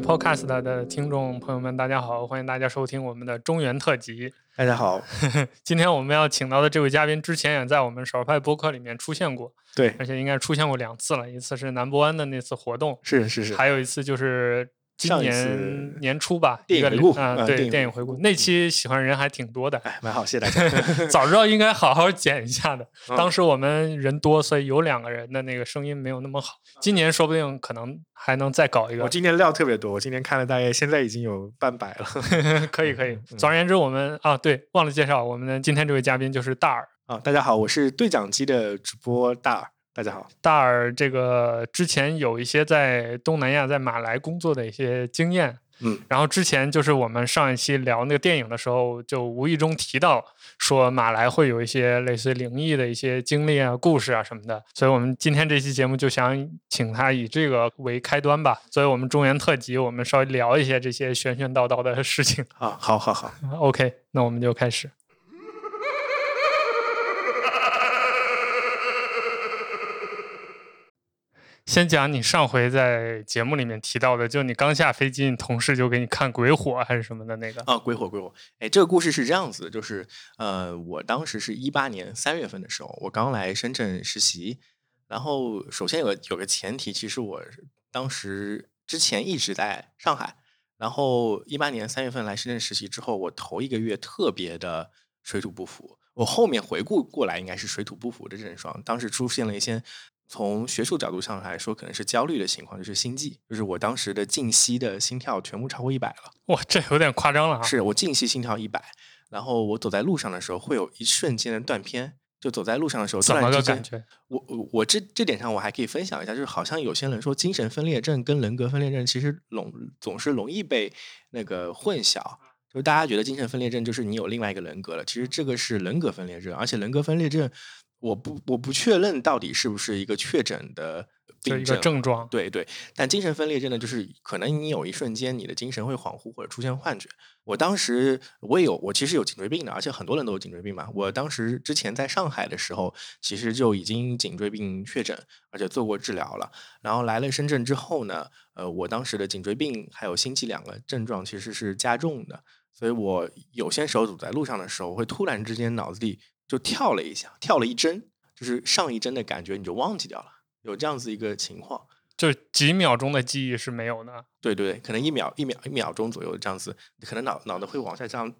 Podcast 的听众朋友们，大家好！欢迎大家收听我们的中原特辑。大家好，今天我们要请到的这位嘉宾，之前也在我们少派播客里面出现过，对，而且应该出现过两次了。一次是南博湾的那次活动，是是是，还有一次就是。今年年初吧，电影回顾啊，对，电影回顾那期喜欢人还挺多的，哎，蛮好，谢谢大家。早知道应该好好剪一下的，当时我们人多，所以有两个人的那个声音没有那么好。今年说不定可能还能再搞一个。我今年料特别多，我今天看了大概现在已经有半百了。可以可以。总而言之，我们啊，对，忘了介绍我们的今天这位嘉宾就是大耳啊，大家好，我是对讲机的主播大耳。大家好，大耳这个之前有一些在东南亚在马来工作的一些经验。嗯，然后之前就是我们上一期聊那个电影的时候，就无意中提到说马来会有一些类似灵异的一些经历啊、故事啊什么的，所以我们今天这期节目就想请他以这个为开端吧。所以我们中原特辑，我们稍微聊一些这些玄玄道道的事情啊。好好好，OK，那我们就开始。先讲你上回在节目里面提到的，就你刚下飞机，你同事就给你看鬼火还是什么的那个啊，鬼火鬼火。哎，这个故事是这样子，就是呃，我当时是一八年三月份的时候，我刚来深圳实习。然后首先有个有个前提，其实我当时之前一直在上海。然后一八年三月份来深圳实习之后，我头一个月特别的水土不服。我后面回顾过来，应该是水土不服的症状。当时出现了一些。从学术角度上来说，可能是焦虑的情况，就是心悸，就是我当时的静息的心跳全部超过一百了。哇，这有点夸张了啊！是我静息心跳一百，然后我走在路上的时候会有一瞬间的断片，就走在路上的时候，怎么个感觉？我我我这这点上我还可以分享一下，就是好像有些人说精神分裂症跟人格分裂症其实容总是容易被那个混淆，就大家觉得精神分裂症就是你有另外一个人格了，其实这个是人格分裂症，而且人格分裂症。我不我不确认到底是不是一个确诊的病症症状，对对。但精神分裂症呢，就是可能你有一瞬间你的精神会恍惚或者出现幻觉。我当时我也有，我其实有颈椎病的，而且很多人都有颈椎病嘛。我当时之前在上海的时候，其实就已经颈椎病确诊，而且做过治疗了。然后来了深圳之后呢，呃，我当时的颈椎病还有心悸两个症状其实是加重的，所以我有些时候走在路上的时候，会突然之间脑子里。就跳了一下，跳了一帧，就是上一帧的感觉，你就忘记掉了，有这样子一个情况，就几秒钟的记忆是没有的。对对，可能一秒、一秒、一秒钟左右这样子，可能脑脑子会往下这样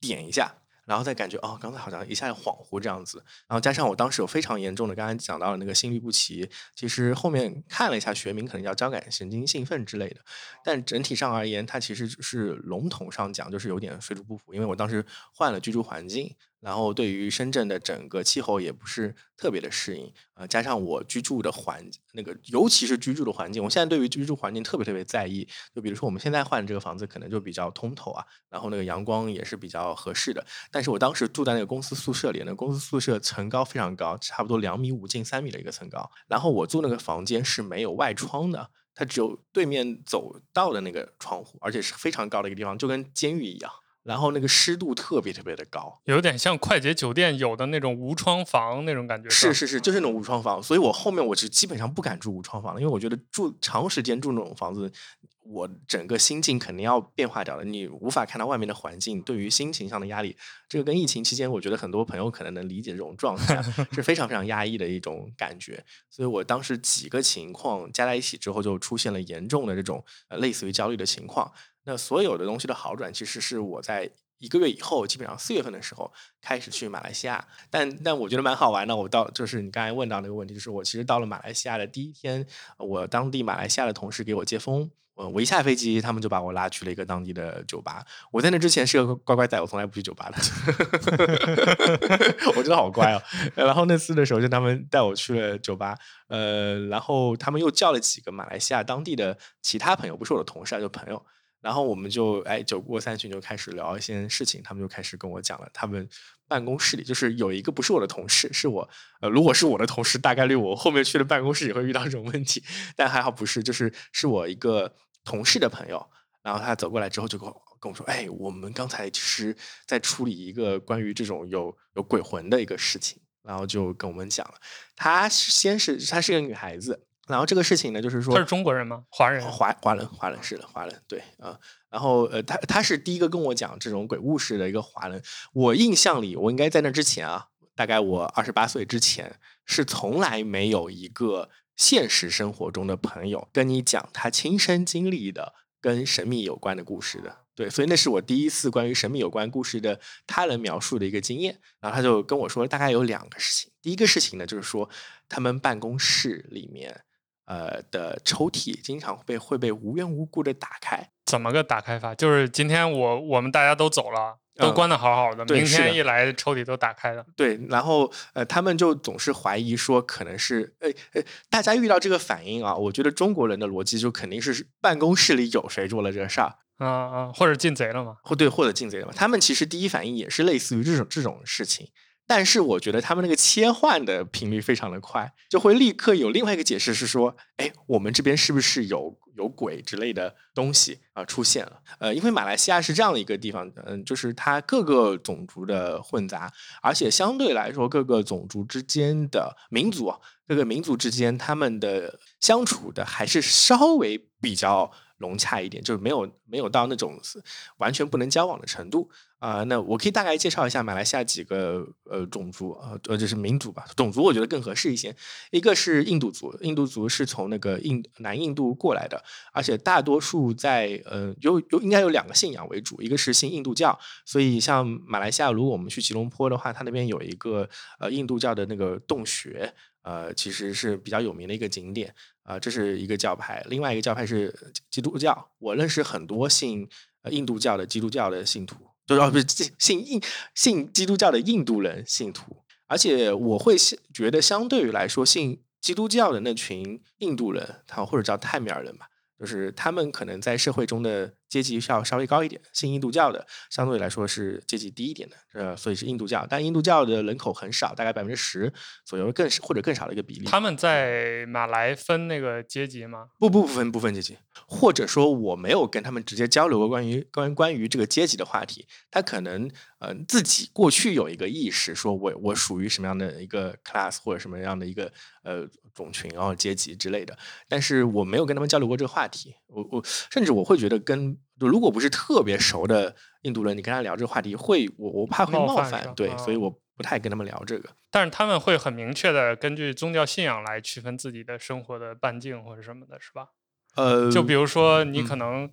点一下。然后再感觉哦，刚才好像一下恍惚这样子，然后加上我当时有非常严重的，刚才讲到了那个心律不齐，其实后面看了一下学名，可能叫交感神经兴奋之类的，但整体上而言，它其实是笼统上讲就是有点水土不服，因为我当时换了居住环境，然后对于深圳的整个气候也不是特别的适应，呃，加上我居住的环那个，尤其是居住的环境，我现在对于居住环境特别特别在意，就比如说我们现在换的这个房子可能就比较通透啊，然后那个阳光也是比较合适的。但是我当时住在那个公司宿舍里，那公司宿舍层高非常高，差不多两米五近三米的一个层高。然后我住那个房间是没有外窗的，它只有对面走道的那个窗户，而且是非常高的一个地方，就跟监狱一样。然后那个湿度特别特别的高，有点像快捷酒店有的那种无窗房那种感觉。是是是，就是那种无窗房。所以我后面我是基本上不敢住无窗房了，因为我觉得住长时间住那种房子。我整个心境肯定要变化掉了，你无法看到外面的环境，对于心情上的压力，这个跟疫情期间，我觉得很多朋友可能能理解这种状态，是非常非常压抑的一种感觉。所以我当时几个情况加在一起之后，就出现了严重的这种呃类似于焦虑的情况。那所有的东西的好转，其实是我在一个月以后，基本上四月份的时候开始去马来西亚。但但我觉得蛮好玩的，我到就是你刚才问到那个问题，就是我其实到了马来西亚的第一天，我当地马来西亚的同事给我接风。我我一下飞机，他们就把我拉去了一个当地的酒吧。我在那之前是个乖乖仔，我从来不去酒吧的。我觉得好乖哦。然后那次的时候，就他们带我去了酒吧。呃，然后他们又叫了几个马来西亚当地的其他朋友，不是我的同事啊，就朋友。然后我们就哎酒过三巡，就开始聊一些事情。他们就开始跟我讲了，他们办公室里就是有一个不是我的同事，是我呃，如果是我的同事，大概率我后面去了办公室也会遇到这种问题。但还好不是，就是是我一个。同事的朋友，然后他走过来之后就跟我跟我说：“哎，我们刚才其实在处理一个关于这种有有鬼魂的一个事情。”然后就跟我们讲了，她先是她是个女孩子，然后这个事情呢，就是说他是中国人吗？华人？华华人，华人是的，华人对啊。然后呃，他他是第一个跟我讲这种鬼故事的一个华人。我印象里，我应该在那之前啊，大概我二十八岁之前，是从来没有一个现实生活中的朋友跟你讲他亲身经历的跟神秘有关的故事的。对，所以那是我第一次关于神秘有关故事的他人描述的一个经验。然后他就跟我说，大概有两个事情。第一个事情呢，就是说他们办公室里面。呃的抽屉经常被会被无缘无故的打开，怎么个打开法？就是今天我我们大家都走了，都关的好好的，明天一来抽屉都打开了。对，然后呃，他们就总是怀疑说可能是，呃呃，大家遇到这个反应啊，我觉得中国人的逻辑就肯定是办公室里有谁做了这个事儿，啊啊，或者进贼了嘛，或对，或者进贼了嘛。他们其实第一反应也是类似于这种这种事情。但是我觉得他们那个切换的频率非常的快，就会立刻有另外一个解释是说，哎，我们这边是不是有有鬼之类的东西啊出现了？呃，因为马来西亚是这样的一个地方，嗯，就是它各个种族的混杂，而且相对来说各个种族之间的民族，各个民族之间他们的相处的还是稍微比较。融洽一点，就是没有没有到那种完全不能交往的程度啊。那我可以大概介绍一下马来西亚几个呃种族呃呃就是民族吧，种族我觉得更合适一些。一个是印度族，印度族是从那个印南印度过来的，而且大多数在呃有有应该有两个信仰为主，一个是信印度教，所以像马来西亚，如果我们去吉隆坡的话，它那边有一个呃印度教的那个洞穴，呃其实是比较有名的一个景点。啊，这是一个教派，另外一个教派是基督教。我认识很多信印度教的基督教的信徒，就是不是信印信基督教的印度人信徒。而且我会觉得，相对于来说，信基督教的那群印度人，他或者叫泰米尔人吧。就是他们可能在社会中的阶级要稍微高一点，信印度教的相对来说是阶级低一点的，呃，所以是印度教。但印度教的人口很少，大概百分之十左右，更或者更少的一个比例。他们在马来分那个阶级吗？不不不分不分阶级，或者说我没有跟他们直接交流过关于关于关于这个阶级的话题。他可能呃自己过去有一个意识，说我我属于什么样的一个 class 或者什么样的一个呃。种群，然后阶级之类的，但是我没有跟他们交流过这个话题。我我甚至我会觉得，跟如果不是特别熟的印度人，你跟他聊这个话题，会我我怕会冒犯，对，所以我不太跟他们聊这个。但是他们会很明确的根据宗教信仰来区分自己的生活的半径或者什么的，是吧？呃，就比如说你可能，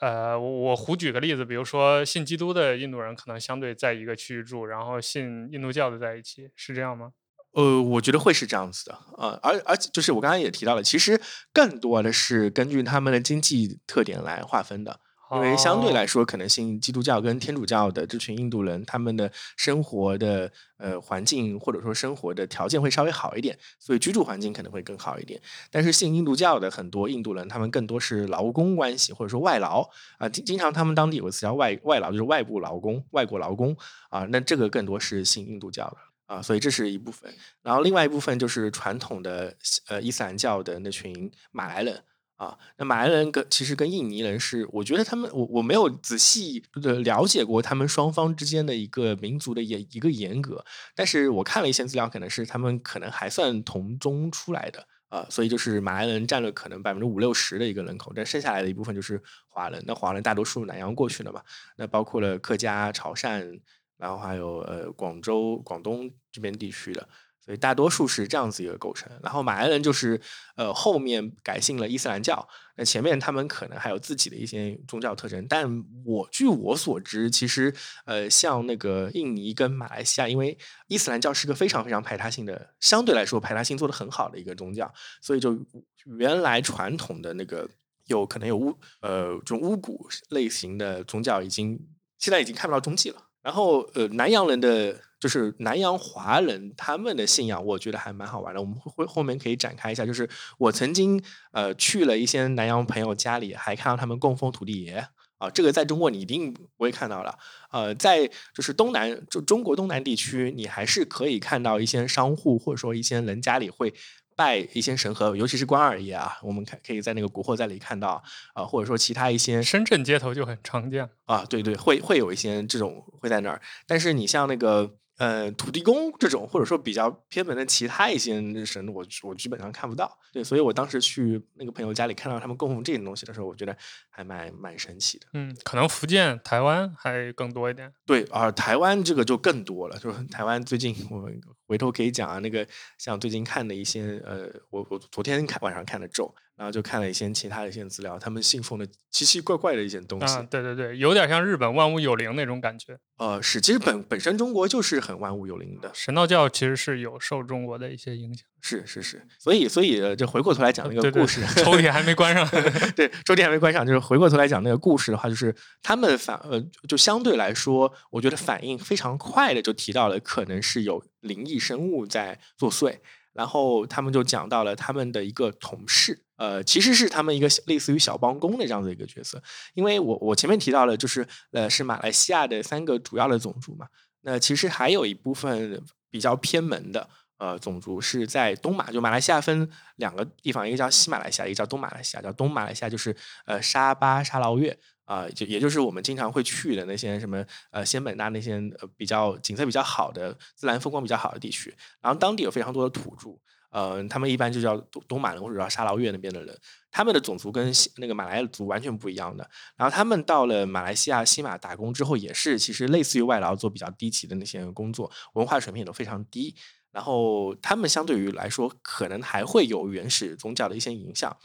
呃，我胡举个例子，比如说信基督的印度人可能相对在一个区域住，然后信印度教的在一起，是这样吗？呃，我觉得会是这样子的啊，而而且就是我刚刚也提到了，其实更多的是根据他们的经济特点来划分的，因为相对来说，可能信基督教跟天主教的这群印度人，他们的生活的呃环境或者说生活的条件会稍微好一点，所以居住环境可能会更好一点。但是信印度教的很多印度人，他们更多是劳工关系或者说外劳啊，经经常他们当地有个词叫外外劳，就是外部劳工、外国劳工啊，那这个更多是信印度教的。啊，所以这是一部分，然后另外一部分就是传统的呃伊斯兰教的那群马来人啊，那马来人跟其实跟印尼人是，我觉得他们我我没有仔细的了解过他们双方之间的一个民族的严一个严格，但是我看了一些资料，可能是他们可能还算同宗出来的啊，所以就是马来人占了可能百分之五六十的一个人口，但剩下来的一部分就是华人，那华人大多数南洋过去的嘛，那包括了客家、潮汕。然后还有呃广州、广东这边地区的，所以大多数是这样子一个构成。然后马来人就是呃后面改信了伊斯兰教，那前面他们可能还有自己的一些宗教特征。但我据我所知，其实呃像那个印尼跟马来西亚，因为伊斯兰教是个非常非常排他性的，相对来说排他性做的很好的一个宗教，所以就原来传统的那个有可能有巫呃这种巫蛊类型的宗教，已经现在已经看不到踪迹了。然后，呃，南洋人的就是南洋华人，他们的信仰，我觉得还蛮好玩的。我们会后面可以展开一下。就是我曾经呃去了一些南洋朋友家里，还看到他们供奉土地爷啊。这个在中国你一定不会看到了。呃，在就是东南就中国东南地区，你还是可以看到一些商户或者说一些人家里会。拜一些神和，尤其是关二爷啊，我们看可以在那个古惑仔里看到啊，或者说其他一些深圳街头就很常见啊，对对，会会有一些这种会在那儿。但是你像那个呃土地公这种，或者说比较偏门的其他一些神，我我基本上看不到。对，所以我当时去那个朋友家里看到他们供奉这些东西的时候，我觉得还蛮蛮神奇的。嗯，可能福建、台湾还更多一点。对，而台湾这个就更多了。就是台湾最近，我回头可以讲啊，那个像最近看的一些，呃，我我昨天看晚上看的咒。然后就看了一些其他的一些资料，他们信奉的奇奇怪怪的一些东西。啊，对对对，有点像日本万物有灵那种感觉。呃，是，其实本本身中国就是很万物有灵的。神道教其实是有受中国的一些影响。是是是，所以所以就回过头来讲那个故事，抽屉还没关上。对，抽屉还没关上，就是回过头来讲那个故事的话，就是他们反呃，就相对来说，我觉得反应非常快的就提到了可能是有灵异生物在作祟。然后他们就讲到了他们的一个同事，呃，其实是他们一个类似于小帮工的这样的一个角色。因为我我前面提到了，就是呃是马来西亚的三个主要的种族嘛。那其实还有一部分比较偏门的呃种族是在东马，就马来西亚分两个地方，一个叫西马来西亚，一个叫东马来西亚。叫东马来西亚就是呃沙巴、沙劳越。啊，就也就是我们经常会去的那些什么呃仙本那那些呃比较景色比较好的自然风光比较好的地区，然后当地有非常多的土著，呃，他们一般就叫东东马人或者叫沙劳越那边的人，他们的种族跟那个马来族完全不一样的。然后他们到了马来西亚西马打工之后，也是其实类似于外劳做比较低级的那些工作，文化水平也都非常低。然后他们相对于来说，可能还会有原始宗教的一些影响，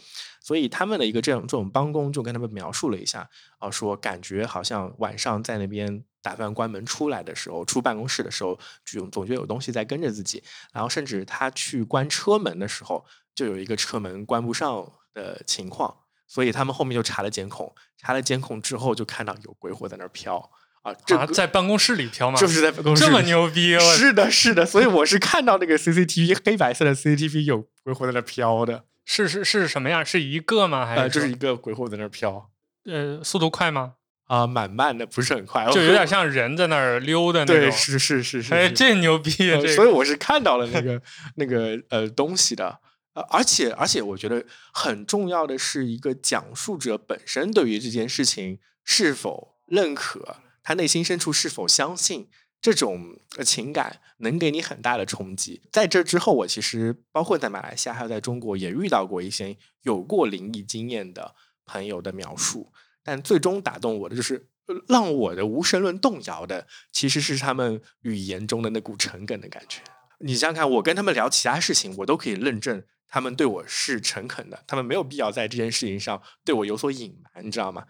所以他们的一个这种这种帮工就跟他们描述了一下，啊，说感觉好像晚上在那边打算关门出来的时候，出办公室的时候，就总觉得有东西在跟着自己，然后甚至他去关车门的时候，就有一个车门关不上的情况，所以他们后面就查了监控，查了监控之后就看到有鬼火在那儿飘。啊，这在办公室里飘吗？就是在办公室，这么牛逼！是的，是的，所以我是看到那个 CCTV 黑白色的 CCTV 有鬼火在那飘的。是是是什么样？是一个吗？还是就是一个鬼火在那飘？呃，速度快吗？啊，蛮慢的，不是很快，就有点像人在那儿溜的那种。对，是是是是。哎，这牛逼！所以我是看到了那个那个呃东西的。呃，而且而且，我觉得很重要的是一个讲述者本身对于这件事情是否认可。他内心深处是否相信这种情感能给你很大的冲击？在这之后，我其实包括在马来西亚还有在中国也遇到过一些有过灵异经验的朋友的描述，但最终打动我的就是让我的无神论动摇的，其实是他们语言中的那股诚恳的感觉。你想想看，我跟他们聊其他事情，我都可以认证他们对我是诚恳的，他们没有必要在这件事情上对我有所隐瞒，你知道吗？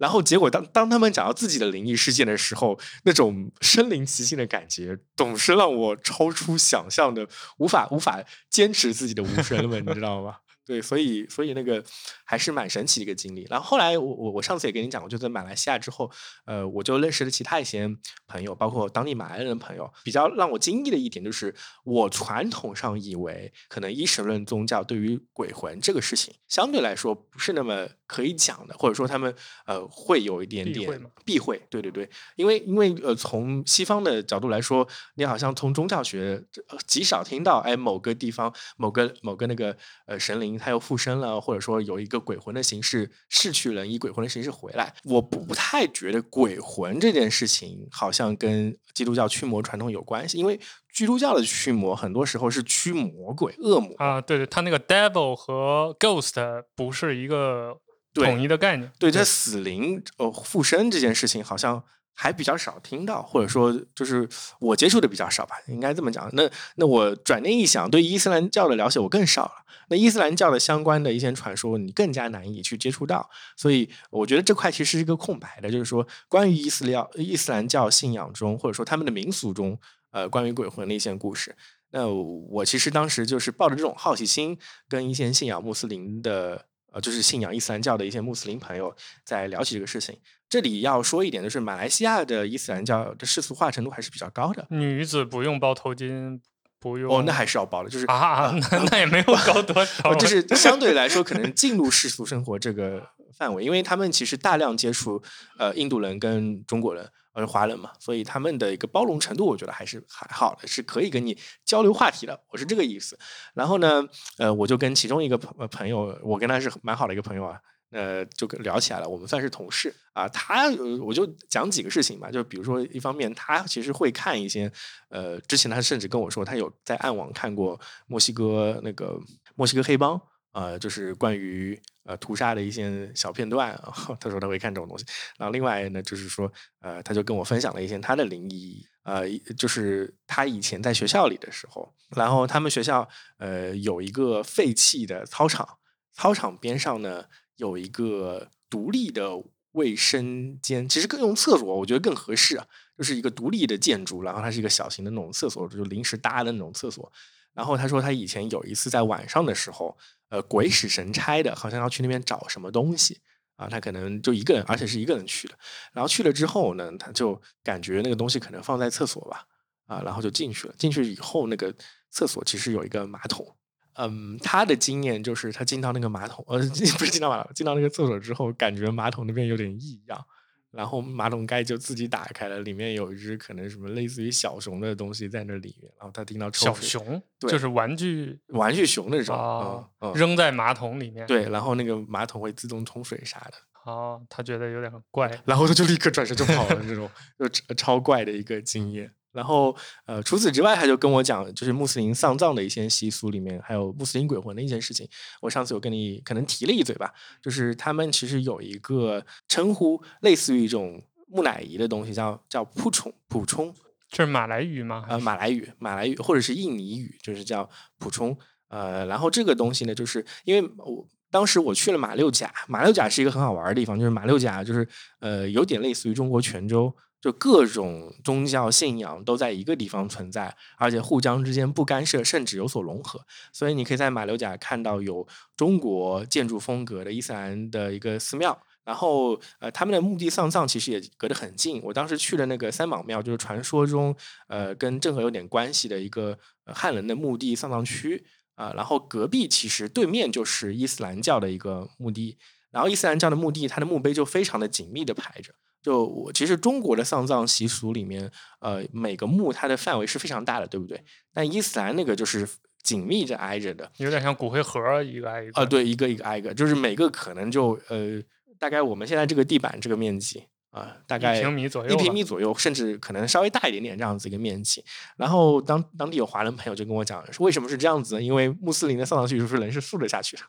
然后结果，当当他们讲到自己的灵异事件的时候，那种身临其境的感觉，总是让我超出想象的，无法无法坚持自己的无神论，你知道吗？对，所以所以那个还是蛮神奇的一个经历。然后后来我我我上次也跟你讲过，就在马来西亚之后，呃，我就认识了其他一些朋友，包括当地马来人的朋友。比较让我惊异的一点就是，我传统上以为可能一神论宗教对于鬼魂这个事情相对来说不是那么可以讲的，或者说他们呃会有一点点避讳。对对对，因为因为呃从西方的角度来说，你好像从宗教学极少听到哎某个地方某个某个那个呃神灵。他又附身了，或者说有一个鬼魂的形式逝去了，以鬼魂的形式回来。我不太觉得鬼魂这件事情好像跟基督教驱魔传统有关系，因为基督教的驱魔很多时候是驱魔鬼、恶魔啊。对对，他那个 devil 和 ghost 不是一个统一的概念。对他死灵呃附身这件事情好像。还比较少听到，或者说就是我接触的比较少吧，应该这么讲。那那我转念一想，对伊斯兰教的了解我更少了。那伊斯兰教的相关的一些传说，你更加难以去接触到。所以我觉得这块其实是一个空白的，就是说关于伊斯兰伊斯兰教信仰中，或者说他们的民俗中，呃，关于鬼魂的一些故事。那我其实当时就是抱着这种好奇心，跟一些信仰穆斯林的。呃，就是信仰伊斯兰教的一些穆斯林朋友在聊起这个事情。这里要说一点，就是马来西亚的伊斯兰教的世俗化程度还是比较高的。女子不用包头巾，不用哦，那还是要包的。就是啊，那那也没有高多 少。就是相对来说，可能 进入世俗生活这个范围，因为他们其实大量接触呃印度人跟中国人。而华人嘛，所以他们的一个包容程度，我觉得还是还好的，是可以跟你交流话题的。我是这个意思。然后呢，呃，我就跟其中一个朋朋友，我跟他是蛮好的一个朋友啊。呃，就聊起来了。我们算是同事啊。他我就讲几个事情吧，就比如说，一方面他其实会看一些，呃，之前他甚至跟我说，他有在暗网看过墨西哥那个墨西哥黑帮，呃，就是关于呃屠杀的一些小片段啊。他说他会看这种东西。然后另外呢，就是说，呃，他就跟我分享了一些他的灵异，呃，就是他以前在学校里的时候，然后他们学校呃有一个废弃的操场，操场边上呢。有一个独立的卫生间，其实更用厕所，我觉得更合适啊。就是一个独立的建筑，然后它是一个小型的那种厕所，就临时搭的那种厕所。然后他说他以前有一次在晚上的时候，呃，鬼使神差的，好像要去那边找什么东西啊。他可能就一个人，而且是一个人去的。然后去了之后呢，他就感觉那个东西可能放在厕所吧，啊，然后就进去了。进去以后，那个厕所其实有一个马桶。嗯，他的经验就是他进到那个马桶，呃，不是进到马桶，进到那个厕所之后，感觉马桶那边有点异样，然后马桶盖就自己打开了，里面有一只可能什么类似于小熊的东西在那里面，然后他听到小熊，就是玩具玩具熊那种，扔在马桶里面，对，然后那个马桶会自动冲水啥的，哦，他觉得有点怪，然后他就立刻转身就跑了，这种就超怪的一个经验。然后，呃，除此之外，他就跟我讲，就是穆斯林丧葬的一些习俗里面，还有穆斯林鬼魂的一件事情。我上次有跟你可能提了一嘴吧，就是他们其实有一个称呼，类似于一种木乃伊的东西，叫叫扑冲普冲，这是马来语吗？呃，马来语，马来语或者是印尼语，就是叫普冲。呃，然后这个东西呢，就是因为我当时我去了马六甲，马六甲是一个很好玩的地方，就是马六甲就是呃，有点类似于中国泉州。就各种宗教信仰都在一个地方存在，而且互相之间不干涉，甚至有所融合。所以你可以在马六甲看到有中国建筑风格的伊斯兰的一个寺庙，然后呃，他们的墓地丧葬其实也隔得很近。我当时去的那个三宝庙，就是传说中呃跟郑和有点关系的一个汉人的墓地丧葬区啊。然后隔壁其实对面就是伊斯兰教的一个墓地，然后伊斯兰教的墓地，它的墓碑就非常的紧密的排着。就我其实中国的丧葬习俗里面，呃，每个墓它的范围是非常大的，对不对？但伊斯兰那个就是紧密着挨着的，有点像骨灰盒一个挨一个。啊，对，一个一个挨一个，就是每个可能就呃，大概我们现在这个地板这个面积。啊，大概一平米左右，一平米左右，甚至可能稍微大一点点这样子一个面积。然后当当地有华人朋友就跟我讲，说为什么是这样子呢？因为穆斯林的丧葬习俗是人是竖着下去的。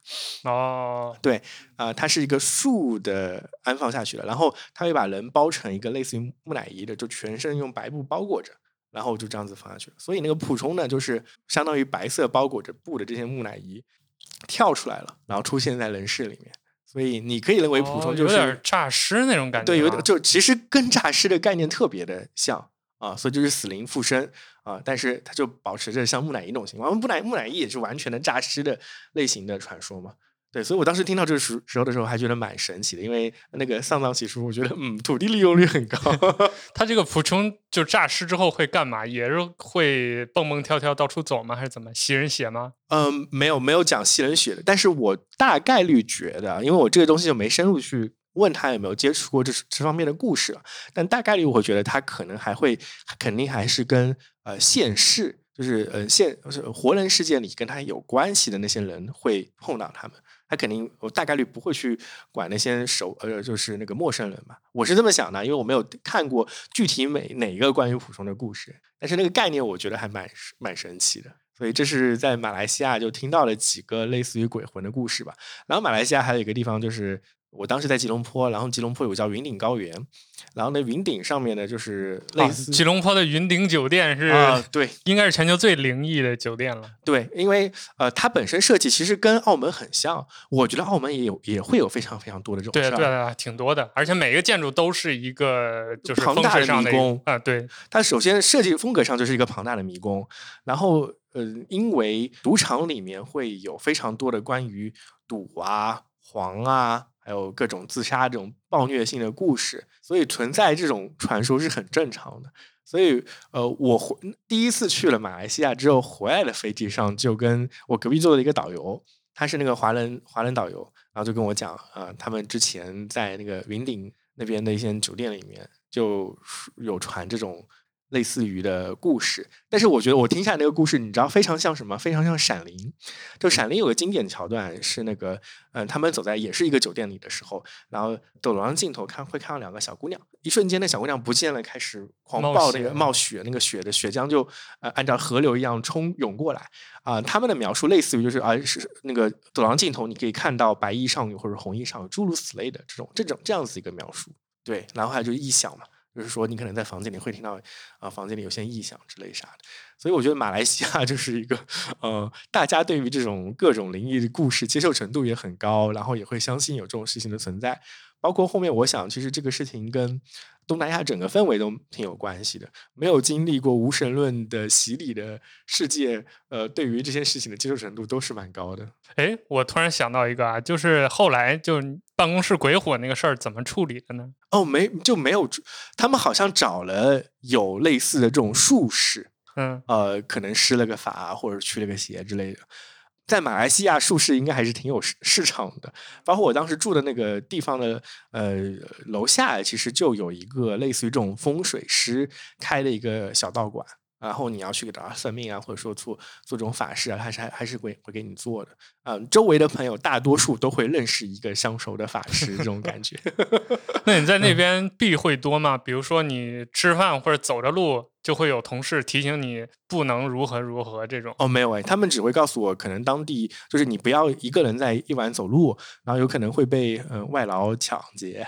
哦，对，啊，它是一个竖的安放下去的，然后他会把人包成一个类似于木乃伊的，就全身用白布包裹着，然后就这样子放下去了。所以那个普冲呢，就是相当于白色包裹着布的这些木乃伊跳出来了，然后出现在人世里面。所以你可以认为普通就是有点诈尸那种感觉，对，有点就其实跟诈尸的概念特别的像啊，所以就是死灵附身啊，但是它就保持着像木乃伊那种情况，木乃木乃伊也是完全的诈尸的类型的传说嘛。对，所以我当时听到这个时时候的时候，还觉得蛮神奇的，因为那个丧葬习俗，我觉得嗯，土地利用率很高。他这个普冲就诈尸之后会干嘛？也是会蹦蹦跳跳到处走吗？还是怎么吸人血吗？嗯，没有没有讲吸人血的，但是我大概率觉得，因为我这个东西就没深入去问他有没有接触过这这方面的故事，但大概率我会觉得他可能还会，肯定还是跟呃现世，就是呃现是活人世界里跟他有关系的那些人会碰到他们。他肯定，我大概率不会去管那些熟呃，就是那个陌生人嘛。我是这么想的，因为我没有看过具体每哪一个关于普通的故事，但是那个概念我觉得还蛮蛮神奇的。所以这是在马来西亚就听到了几个类似于鬼魂的故事吧。然后马来西亚还有一个地方就是。我当时在吉隆坡，然后吉隆坡有个叫云顶高原，然后那云顶上面呢就是类似吉隆坡的云顶酒店是啊，对，应该是全球最灵异的酒店了。对，因为呃，它本身设计其实跟澳门很像，我觉得澳门也有也会有非常非常多的这种对对对，挺多的，而且每个建筑都是一个就是庞大的迷宫啊。对，它首先设计风格上就是一个庞大的迷宫，然后呃，因为赌场里面会有非常多的关于赌啊、黄啊。还有各种自杀这种暴虐性的故事，所以存在这种传说是很正常的。所以，呃，我回第一次去了马来西亚之后，回来的飞机上就跟我隔壁坐的一个导游，他是那个华人华人导游，然后就跟我讲，啊，他们之前在那个云顶那边的一些酒店里面就有传这种类似于的故事，但是我觉得我听下来那个故事，你知道非常像什么？非常像《闪灵》。就《闪灵》有个经典桥段是那个，嗯，他们走在也是一个酒店里的时候，然后走廊尽头看会看到两个小姑娘，一瞬间那小姑娘不见了，开始狂暴那个冒雪，那个雪的血浆就呃按照河流一样冲涌过来啊。他们的描述类似于就是啊是那个走廊尽头你可以看到白衣少女或者红衣少女诸如此类的这种这种这样子一个描述。对，然后还有就是异想嘛。就是说，你可能在房间里会听到，啊，房间里有些异响之类啥的。所以我觉得马来西亚就是一个，呃，大家对于这种各种灵异的故事接受程度也很高，然后也会相信有这种事情的存在。包括后面，我想其实这个事情跟东南亚整个氛围都挺有关系的。没有经历过无神论的洗礼的世界，呃，对于这些事情的接受程度都是蛮高的。哎，我突然想到一个啊，就是后来就办公室鬼火那个事儿怎么处理的呢？哦，没就没有，他们好像找了有类似的这种术士，嗯，呃，可能施了个法或者驱了个邪之类的。在马来西亚，术士应该还是挺有市市场的。包括我当时住的那个地方的呃楼下，其实就有一个类似于这种风水师开的一个小道馆。然后你要去给他算命啊，或者说做做这种法事啊，还是还还是会会给你做的。嗯，周围的朋友大多数都会认识一个相熟的法师，这种感觉。那你在那边避讳多吗？比如说你吃饭或者走着路，就会有同事提醒你不能如何如何这种。哦，没有哎，他们只会告诉我，可能当地就是你不要一个人在夜晚走路，然后有可能会被嗯外劳抢劫。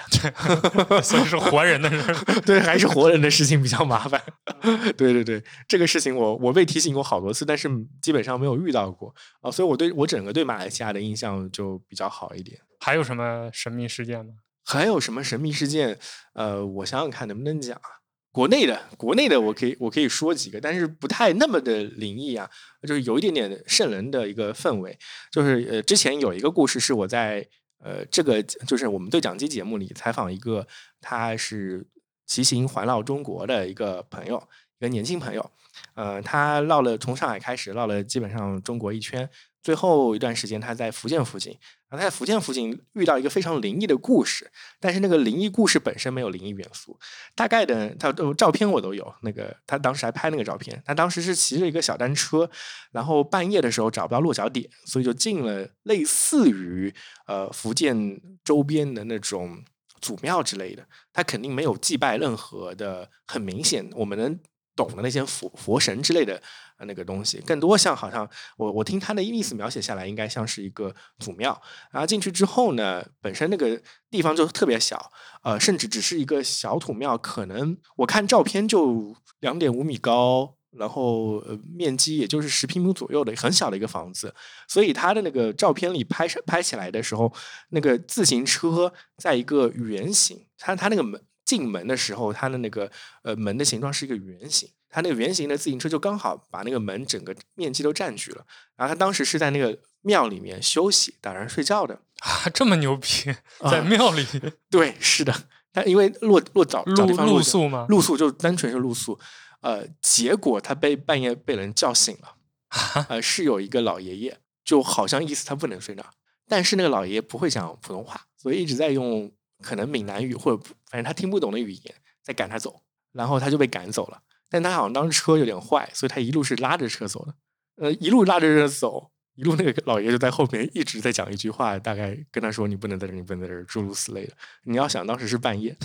所以是活人的事，对，还是活人的事情比较麻烦。对对对，这个事情我我被提醒过好多次，但是基本上没有遇到过啊，所以我对我整个对。马来西亚的印象就比较好一点。还有什么神秘事件吗？还有什么神秘事件？呃，我想想看能不能讲啊。国内的，国内的，我可以我可以说几个，但是不太那么的灵异啊，就是有一点点瘆人的一个氛围。就是呃，之前有一个故事是我在呃这个就是我们对讲机节目里采访一个他是骑行环绕中国的一个朋友，一个年轻朋友。呃，他绕了从上海开始绕了基本上中国一圈。最后一段时间，他在福建附近，他在福建附近遇到一个非常灵异的故事，但是那个灵异故事本身没有灵异元素。大概的，他都照片我都有，那个他当时还拍那个照片。他当时是骑着一个小单车，然后半夜的时候找不到落脚点，所以就进了类似于呃福建周边的那种祖庙之类的。他肯定没有祭拜任何的很明显我们能懂的那些佛佛神之类的。那个东西更多像好像我我听他的意思描写下来，应该像是一个祖庙。然后进去之后呢，本身那个地方就特别小，呃，甚至只是一个小土庙，可能我看照片就两点五米高，然后呃面积也就是十平米左右的很小的一个房子。所以他的那个照片里拍摄拍起来的时候，那个自行车在一个圆形，他他那个门进门的时候，他的那个呃门的形状是一个圆形。他那个圆形的自行车就刚好把那个门整个面积都占据了。然后他当时是在那个庙里面休息、打人睡觉的啊，这么牛逼，在庙里？对，是的。他因为落落早露露宿吗？露宿就单纯是露宿。呃，结果他被半夜被人叫醒了。呃，是有一个老爷爷，就好像意思他不能睡那儿，但是那个老爷爷不会讲普通话，所以一直在用可能闽南语或者反正他听不懂的语言在赶他走，然后他就被赶走了。但他好像当时车有点坏，所以他一路是拉着车走的。呃，一路拉着车走，一路那个老爷就在后面一直在讲一句话，大概跟他说：“你不能在这，你不能在这，诸如此类的。”你要想当时是半夜，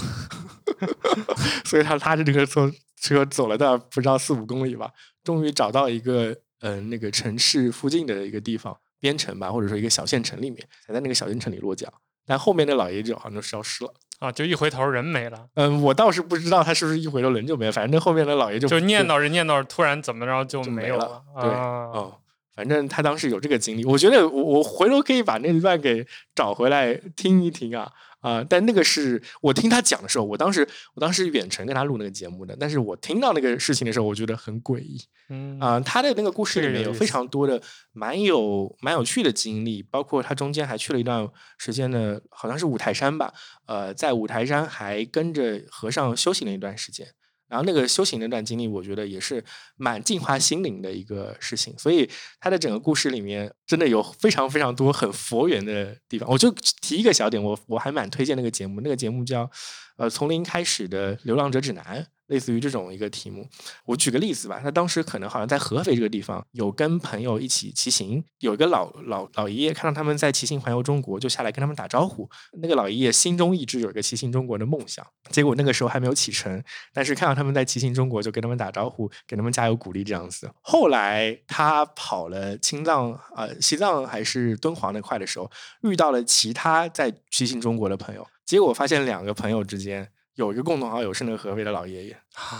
所以他拉着这个车车走了大概不知道四五公里吧，终于找到一个呃那个城市附近的一个地方，边城吧，或者说一个小县城里面，才在那个小县城里落脚。但后面那老爷就好像就消失了。啊，就一回头人没了。嗯，我倒是不知道他是不是一回头人就没了，反正后面的老爷就就念叨着念叨着，突然怎么着就没有了。对，哦，反正他当时有这个经历，我觉得我我回头可以把那段给找回来听一听啊。啊！但那个是我听他讲的时候，我当时我当时远程跟他录那个节目的，但是我听到那个事情的时候，我觉得很诡异。嗯啊，他的那个故事里面有非常多的蛮有蛮有趣的经历，包括他中间还去了一段时间的，好像是五台山吧。呃，在五台山还跟着和尚修行了一段时间。然后那个修行那段经历，我觉得也是蛮净化心灵的一个事情。所以他的整个故事里面，真的有非常非常多很佛缘的地方。我就提一个小点，我我还蛮推荐那个节目，那个节目叫《呃从零开始的流浪者指南》。类似于这种一个题目。我举个例子吧，他当时可能好像在合肥这个地方有跟朋友一起骑行，有一个老老老爷爷看到他们在骑行环游中国，就下来跟他们打招呼。那个老爷爷心中一直有一个骑行中国的梦想，结果那个时候还没有启程，但是看到他们在骑行中国，就跟他们打招呼，给他们加油鼓励这样子。后来他跑了青藏、呃西藏还是敦煌那块的时候，遇到了其他在骑行中国的朋友，结果发现两个朋友之间。有一个共同好友是那个合肥的老爷爷，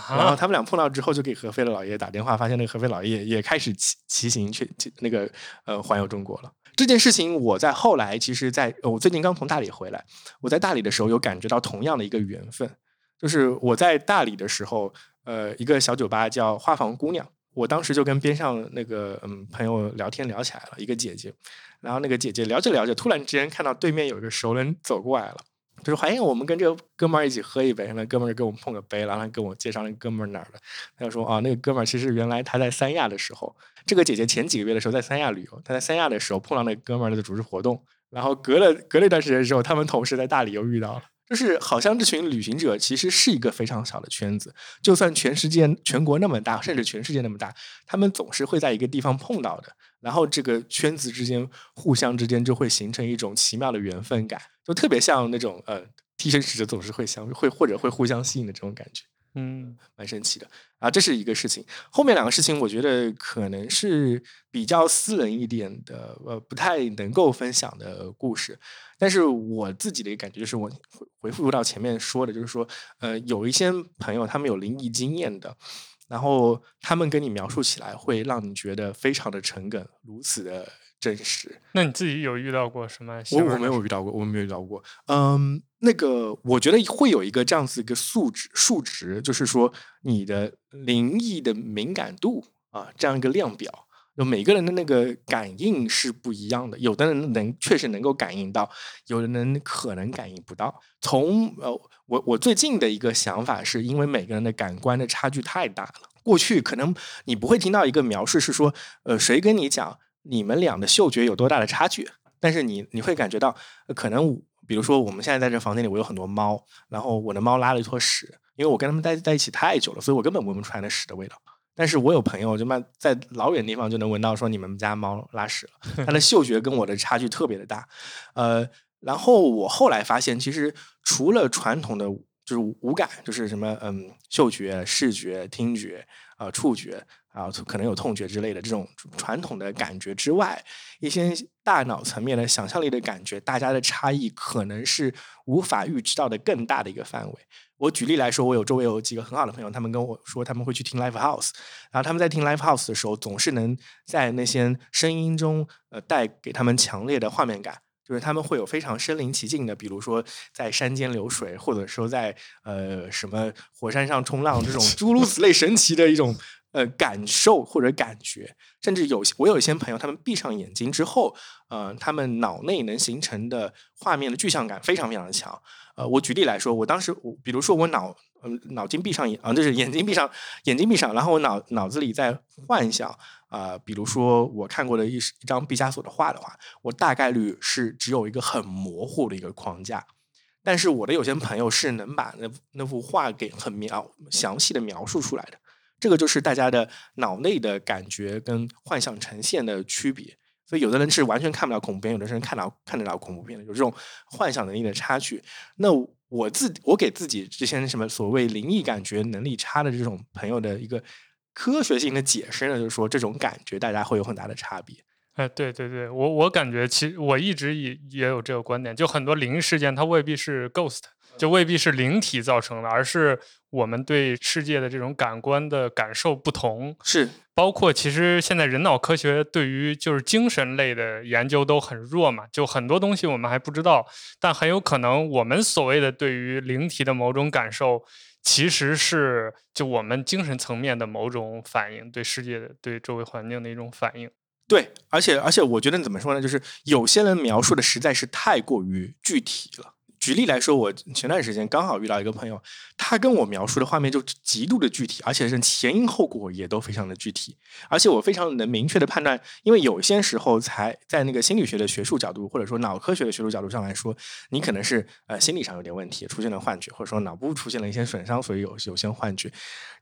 然后他们俩碰到之后就给合肥的老爷爷打电话，发现那个合肥老爷爷也开始骑骑行去那个呃环游中国了。这件事情我在后来其实，在我最近刚从大理回来，我在大理的时候有感觉到同样的一个缘分，就是我在大理的时候，呃，一个小酒吧叫花房姑娘，我当时就跟边上那个嗯朋友聊天聊起来了，一个姐姐，然后那个姐姐聊着聊着，突然之间看到对面有一个熟人走过来了。就是怀疑我们跟这个哥们儿一起喝一杯，那哥们儿给我们碰个杯，然后跟我介绍那哥们儿哪儿的，他就说啊，那个哥们儿其实原来他在三亚的时候，这个姐姐前几个月的时候在三亚旅游，他在三亚的时候碰到那哥们儿的组织活动，然后隔了隔了一段时间之后，他们同事在大理又遇到了。就是好像这群旅行者其实是一个非常小的圈子，就算全世界全国那么大，甚至全世界那么大，他们总是会在一个地方碰到的。然后这个圈子之间互相之间就会形成一种奇妙的缘分感，就特别像那种呃替身使者总是会相会或者会互相吸引的这种感觉。嗯，蛮神奇的啊，这是一个事情。后面两个事情，我觉得可能是比较私人一点的，呃，不太能够分享的故事。但是我自己的一个感觉就是，我回回复到前面说的，就是说，呃，有一些朋友他们有灵异经验的，然后他们跟你描述起来，会让你觉得非常的诚恳，如此的。真实，那你自己有遇到过什么？我我没有遇到过，我没有遇到过。嗯，那个我觉得会有一个这样子一个数值数值，就是说你的灵异的敏感度啊，这样一个量表。就每个人的那个感应是不一样的，有的人能确实能够感应到，有的人可能感应不到。从呃，我我最近的一个想法是，因为每个人的感官的差距太大了。过去可能你不会听到一个描述是说，呃，谁跟你讲？你们俩的嗅觉有多大的差距？但是你你会感觉到，可能比如说我们现在在这房间里，我有很多猫，然后我的猫拉了一坨屎，因为我跟他们待在一起太久了，所以我根本闻不出来那屎的味道。但是我有朋友就慢在老远地方就能闻到，说你们家猫拉屎了，它的嗅觉跟我的差距特别的大。呃，然后我后来发现，其实除了传统的就是五感，就是什么嗯，嗅觉、视觉、听觉啊、触觉。啊，可能有痛觉之类的这种传统的感觉之外，一些大脑层面的想象力的感觉，大家的差异可能是无法预知到的更大的一个范围。我举例来说，我有周围有几个很好的朋友，他们跟我说他们会去听 live house，然后他们在听 live house 的时候，总是能在那些声音中，呃，带给他们强烈的画面感，就是他们会有非常身临其境的，比如说在山间流水，或者说在呃什么火山上冲浪这种诸如此类神奇的一种。呃，感受或者感觉，甚至有我有一些朋友，他们闭上眼睛之后，呃，他们脑内能形成的画面的具象感非常非常的强。呃，我举例来说，我当时，比如说我脑，嗯，脑筋闭上眼，啊，就是眼睛闭上，眼睛闭上，然后我脑脑子里在幻想，啊，比如说我看过的一一张毕加索的画的话，我大概率是只有一个很模糊的一个框架，但是我的有些朋友是能把那那幅画给很描详细的描述出来的。这个就是大家的脑内的感觉跟幻想呈现的区别，所以有的人是完全看不了恐怖片，有的人看到看得了恐怖片的，有这种幻想能力的差距。那我自我给自己这些什么所谓灵异感觉能力差的这种朋友的一个科学性的解释呢，就是说这种感觉大家会有很大的差别。哎，对对对，我我感觉其实我一直也也有这个观点，就很多灵异事件它未必是 ghost。就未必是灵体造成的，而是我们对世界的这种感官的感受不同。是，包括其实现在人脑科学对于就是精神类的研究都很弱嘛，就很多东西我们还不知道。但很有可能我们所谓的对于灵体的某种感受，其实是就我们精神层面的某种反应，对世界的、对周围环境的一种反应。对，而且而且我觉得怎么说呢？就是有些人描述的实在是太过于具体了。举例来说，我前段时间刚好遇到一个朋友，他跟我描述的画面就极度的具体，而且是前因后果也都非常的具体，而且我非常能明确的判断，因为有些时候才在那个心理学的学术角度或者说脑科学的学术角度上来说，你可能是呃心理上有点问题，出现了幻觉，或者说脑部出现了一些损伤，所以有有些幻觉，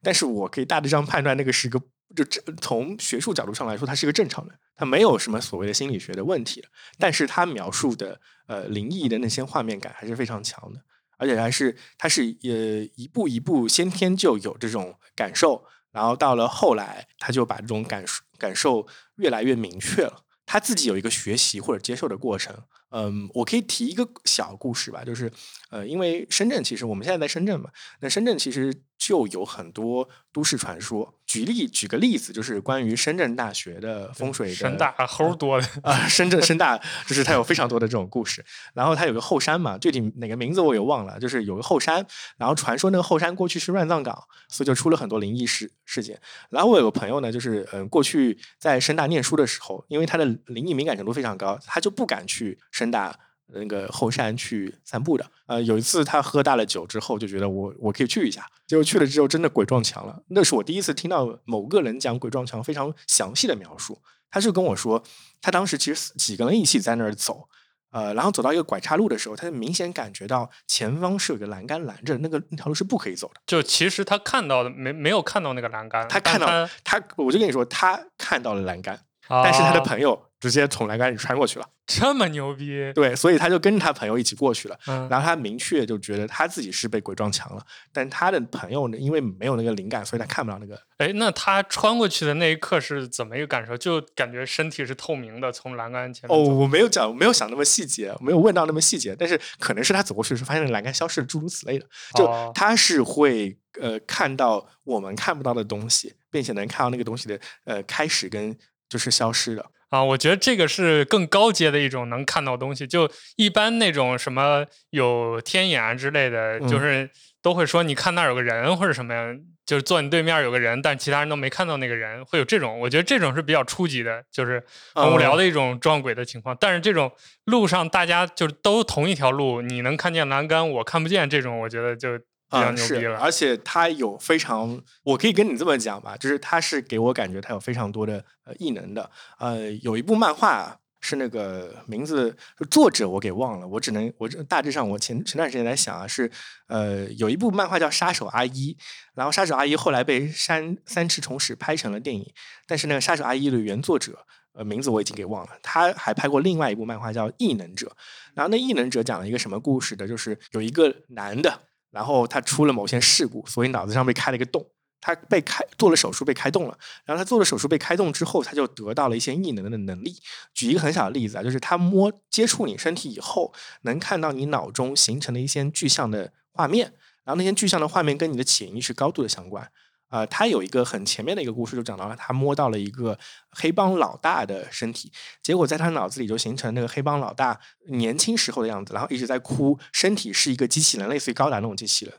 但是我可以大致上判断那个是一个。就这从学术角度上来说，他是个正常的，他没有什么所谓的心理学的问题。但是他描述的呃灵异的那些画面感还是非常强的，而且还是他是呃一步一步先天就有这种感受，然后到了后来，他就把这种感受感受越来越明确了。他自己有一个学习或者接受的过程。嗯，我可以提一个小故事吧，就是呃，因为深圳其实我们现在在深圳嘛，那深圳其实就有很多都市传说。举例举个例子，就是关于深圳大学的风水。深大猴多的啊，深圳深大就是它有非常多的这种故事。然后它有个后山嘛，具体哪个名字我也忘了，就是有个后山，然后传说那个后山过去是乱葬岗，所以就出了很多灵异事事件。然后我有个朋友呢，就是嗯，过去在深大念书的时候，因为他的灵异敏感程度非常高，他就不敢去。深大那个后山去散步的，呃，有一次他喝大了酒之后，就觉得我我可以去一下，结果去了之后真的鬼撞墙了。那是我第一次听到某个人讲鬼撞墙非常详细的描述。他就跟我说，他当时其实几个人一起在那儿走，呃，然后走到一个拐岔路的时候，他就明显感觉到前方是有个栏杆拦着，那个那条路是不可以走的。就其实他看到的没没有看到那个栏杆，他看到他，我就跟你说，他看到了栏杆，但是他的朋友。直接从栏杆里穿过去了，这么牛逼？对，所以他就跟着他朋友一起过去了。嗯，然后他明确就觉得他自己是被鬼撞墙了，但他的朋友呢，因为没有那个灵感，所以他看不到那个。哎，那他穿过去的那一刻是怎么一个感受？就感觉身体是透明的，从栏杆前。哦，我没有讲，没有想那么细节，没有问到那么细节，但是可能是他走过去的时候发现栏杆消失了，诸如此类的。就他是会呃看到我们看不到的东西，并且能看到那个东西的呃开始跟就是消失的。啊，我觉得这个是更高阶的一种能看到东西。就一般那种什么有天眼啊之类的，就是都会说你看那儿有个人或者什么呀，就是坐你对面有个人，但其他人都没看到那个人，会有这种。我觉得这种是比较初级的，就是很无聊的一种撞鬼的情况。但是这种路上大家就是都同一条路，你能看见栏杆，我看不见，这种我觉得就。啊，是，而且他有非常，我可以跟你这么讲吧，就是他是给我感觉他有非常多的呃异能的。呃，有一部漫画是那个名字作者我给忘了，我只能我大致上我前前段时间在想啊，是呃有一部漫画叫《杀手阿一》，然后《杀手阿一》后来被三三池崇史拍成了电影，但是那个《杀手阿一》的原作者呃名字我已经给忘了，他还拍过另外一部漫画叫《异能者》，然后那《异能者》讲了一个什么故事的，就是有一个男的。然后他出了某些事故，所以脑子上被开了一个洞。他被开做了手术，被开动了。然后他做了手术被开动之后，他就得到了一些异能的能力。举一个很小的例子啊，就是他摸接触你身体以后，能看到你脑中形成的一些具象的画面，然后那些具象的画面跟你的潜意识高度的相关。呃，他有一个很前面的一个故事，就讲到了他摸到了一个黑帮老大的身体，结果在他脑子里就形成那个黑帮老大年轻时候的样子，然后一直在哭，身体是一个机器人，类似于高达那种机器人，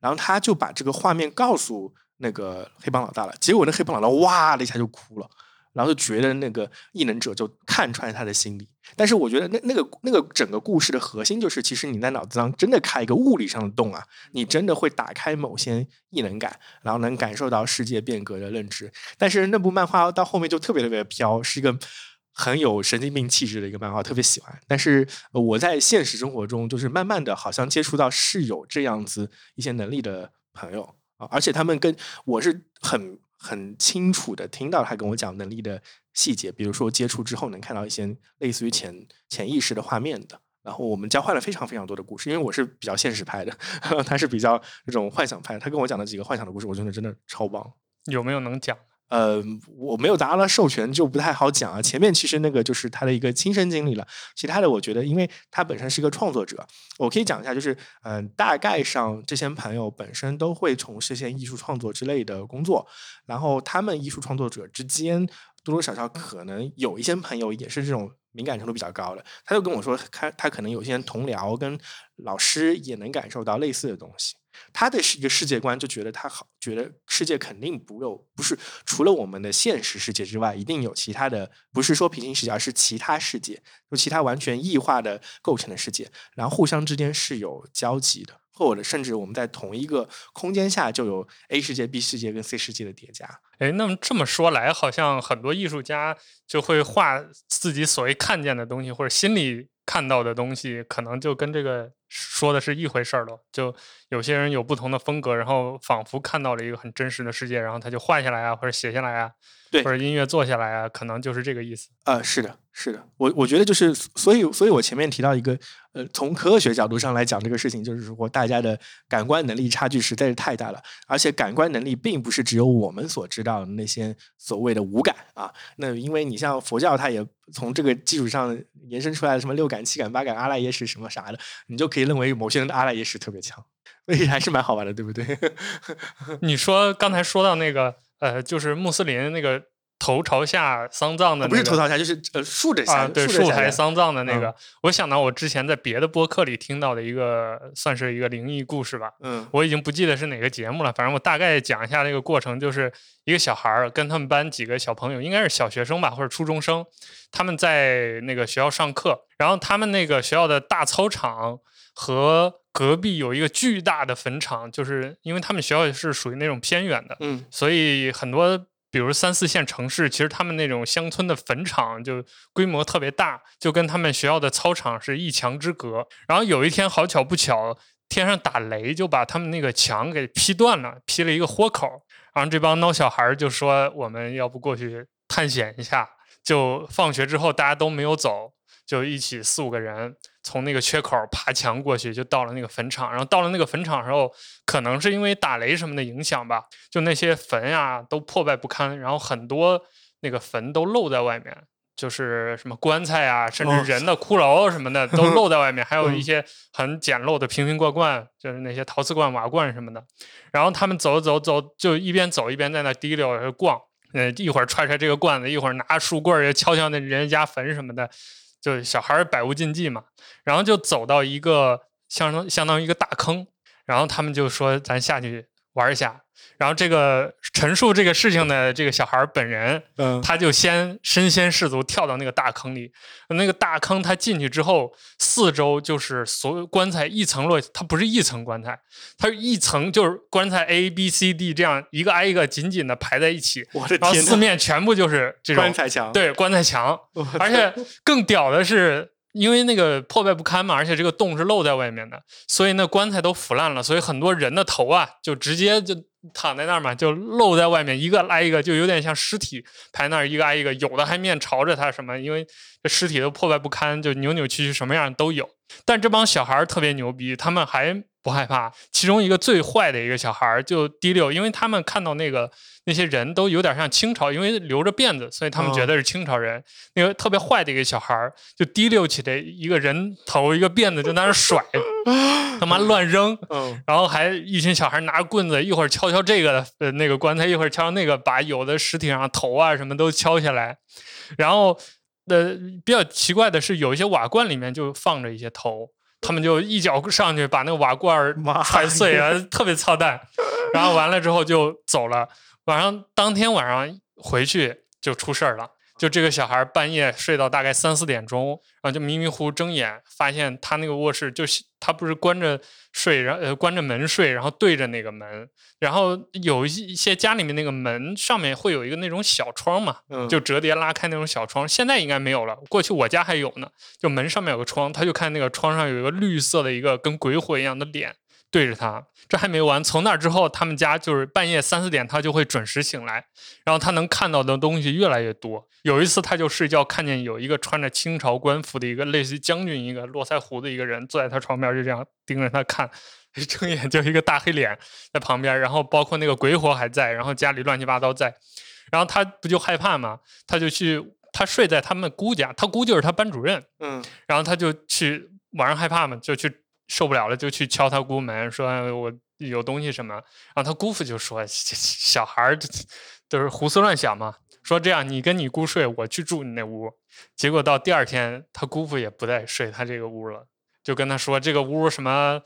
然后他就把这个画面告诉那个黑帮老大了，结果那黑帮老大哇的一下就哭了。然后就觉得那个异能者就看穿他的心理，但是我觉得那那个那个整个故事的核心就是，其实你在脑子上真的开一个物理上的洞啊，你真的会打开某些异能感，然后能感受到世界变革的认知。但是那部漫画到后面就特别特别飘，是一个很有神经病气质的一个漫画，特别喜欢。但是我在现实生活中，就是慢慢的好像接触到是有这样子一些能力的朋友啊，而且他们跟我是很。很清楚的听到他跟我讲能力的细节，比如说接触之后能看到一些类似于潜潜意识的画面的，然后我们交换了非常非常多的故事，因为我是比较现实派的，他是比较这种幻想派，他跟我讲的几个幻想的故事，我觉得真的超棒。有没有能讲？呃，我没有达到授权，就不太好讲啊。前面其实那个就是他的一个亲身经历了，其他的我觉得，因为他本身是一个创作者，我可以讲一下，就是嗯，大概上这些朋友本身都会从事一些艺术创作之类的工作，然后他们艺术创作者之间多多少少可能有一些朋友也是这种敏感程度比较高的，他就跟我说，他他可能有些人同僚跟老师也能感受到类似的东西。他的是一个世界观，就觉得他好，觉得世界肯定不有不是除了我们的现实世界之外，一定有其他的，不是说平行世界，而是其他世界，就其他完全异化的构成的世界，然后互相之间是有交集的。或者甚至我们在同一个空间下就有 A 世界、B 世界跟 C 世界的叠加。哎，那么这么说来，好像很多艺术家就会画自己所谓看见的东西，或者心里看到的东西，可能就跟这个说的是一回事儿了。就有些人有不同的风格，然后仿佛看到了一个很真实的世界，然后他就画下来啊，或者写下来啊。对，或者音乐做下来啊，可能就是这个意思。呃，是的，是的，我我觉得就是，所以，所以我前面提到一个，呃，从科学角度上来讲这个事情，就是说大家的感官能力差距实在是太大了，而且感官能力并不是只有我们所知道的那些所谓的五感啊。那因为你像佛教，它也从这个基础上延伸出来什么六感、七感、八感、阿赖耶识什么啥的，你就可以认为某些人的阿赖耶识特别强，所以还是蛮好玩的，对不对？你说刚才说到那个。呃，就是穆斯林那个头朝下丧葬的，不是头朝下，就是呃竖着下，对，竖台丧葬的那个。我想到我之前在别的播客里听到的一个，算是一个灵异故事吧。嗯，我已经不记得是哪个节目了，反正我大概讲一下这个过程，就是一个小孩儿跟他们班几个小朋友，应该是小学生吧，或者初中生，他们在那个学校上课，然后他们那个学校的大操场和。隔壁有一个巨大的坟场，就是因为他们学校是属于那种偏远的，嗯，所以很多，比如三四线城市，其实他们那种乡村的坟场就规模特别大，就跟他们学校的操场是一墙之隔。然后有一天好巧不巧，天上打雷，就把他们那个墙给劈断了，劈了一个豁口。然后这帮孬小孩就说：“我们要不过去探险一下？”就放学之后大家都没有走，就一起四五个人。从那个缺口爬墙过去，就到了那个坟场。然后到了那个坟场时候，可能是因为打雷什么的影响吧，就那些坟啊都破败不堪，然后很多那个坟都露在外面，就是什么棺材啊，甚至人的骷髅什么的都露在外面，还有一些很简陋的瓶瓶罐罐，就是那些陶瓷罐、瓦罐什么的。然后他们走走走，就一边走一边在那滴溜逛，呃，一会儿踹踹这个罐子，一会儿拿树棍儿敲敲那人家坟什么的。就小孩百无禁忌嘛，然后就走到一个相当相当于一个大坑，然后他们就说咱下去玩一下。然后这个陈述这个事情的这个小孩本人，嗯，他就先身先士卒跳到那个大坑里。那个大坑他进去之后，四周就是所有棺材一层摞，它不是一层棺材，它是一层就是棺材 A B C D 这样一个挨一个紧紧的排在一起。我的天！然后四面全部就是这种棺材墙，对棺材墙。而且更屌的是，因为那个破败不堪嘛，而且这个洞是露在外面的，所以那棺材都腐烂了，所以很多人的头啊，就直接就。躺在那儿嘛，就露在外面，一个挨一个，就有点像尸体排那儿，一个挨一个，有的还面朝着他什么，因为这尸体都破败不堪，就扭扭曲曲，什么样都有。但这帮小孩特别牛逼，他们还不害怕。其中一个最坏的一个小孩就滴溜，因为他们看到那个。那些人都有点像清朝，因为留着辫子，所以他们觉得是清朝人。那个特别坏的一个小孩儿，就提溜起来一个人头一个辫子就在那甩，他妈乱扔。然后还一群小孩拿着棍子，一会儿敲敲这个呃那个棺材，一会儿敲那个，把有的尸体上头啊什么都敲下来。然后呃比较奇怪的是，有一些瓦罐里面就放着一些头，他们就一脚上去把那个瓦罐踩碎啊，特别操蛋。然后完了之后就走了。晚上当天晚上回去就出事儿了，就这个小孩半夜睡到大概三四点钟，然后就迷迷糊糊睁眼，发现他那个卧室就是他不是关着睡，然后呃关着门睡，然后对着那个门，然后有一一些家里面那个门上面会有一个那种小窗嘛，就折叠拉开那种小窗，现在应该没有了，过去我家还有呢，就门上面有个窗，他就看那个窗上有一个绿色的一个跟鬼火一样的脸。对着他，这还没完。从那之后，他们家就是半夜三四点，他就会准时醒来，然后他能看到的东西越来越多。有一次，他就睡觉，看见有一个穿着清朝官服的一个类似于将军一个络腮胡的一个人坐在他床边，就这样盯着他看，一 睁眼就一个大黑脸在旁边。然后包括那个鬼火还在，然后家里乱七八糟在，然后他不就害怕吗？他就去，他睡在他们姑家，他姑就是他班主任，嗯，然后他就去晚上害怕嘛，就去。受不了了，就去敲他姑门，说我有东西什么。然后他姑父就说：“小孩儿都是胡思乱想嘛。”说这样你跟你姑睡，我去住你那屋。结果到第二天，他姑父也不再睡他这个屋了，就跟他说这个屋什么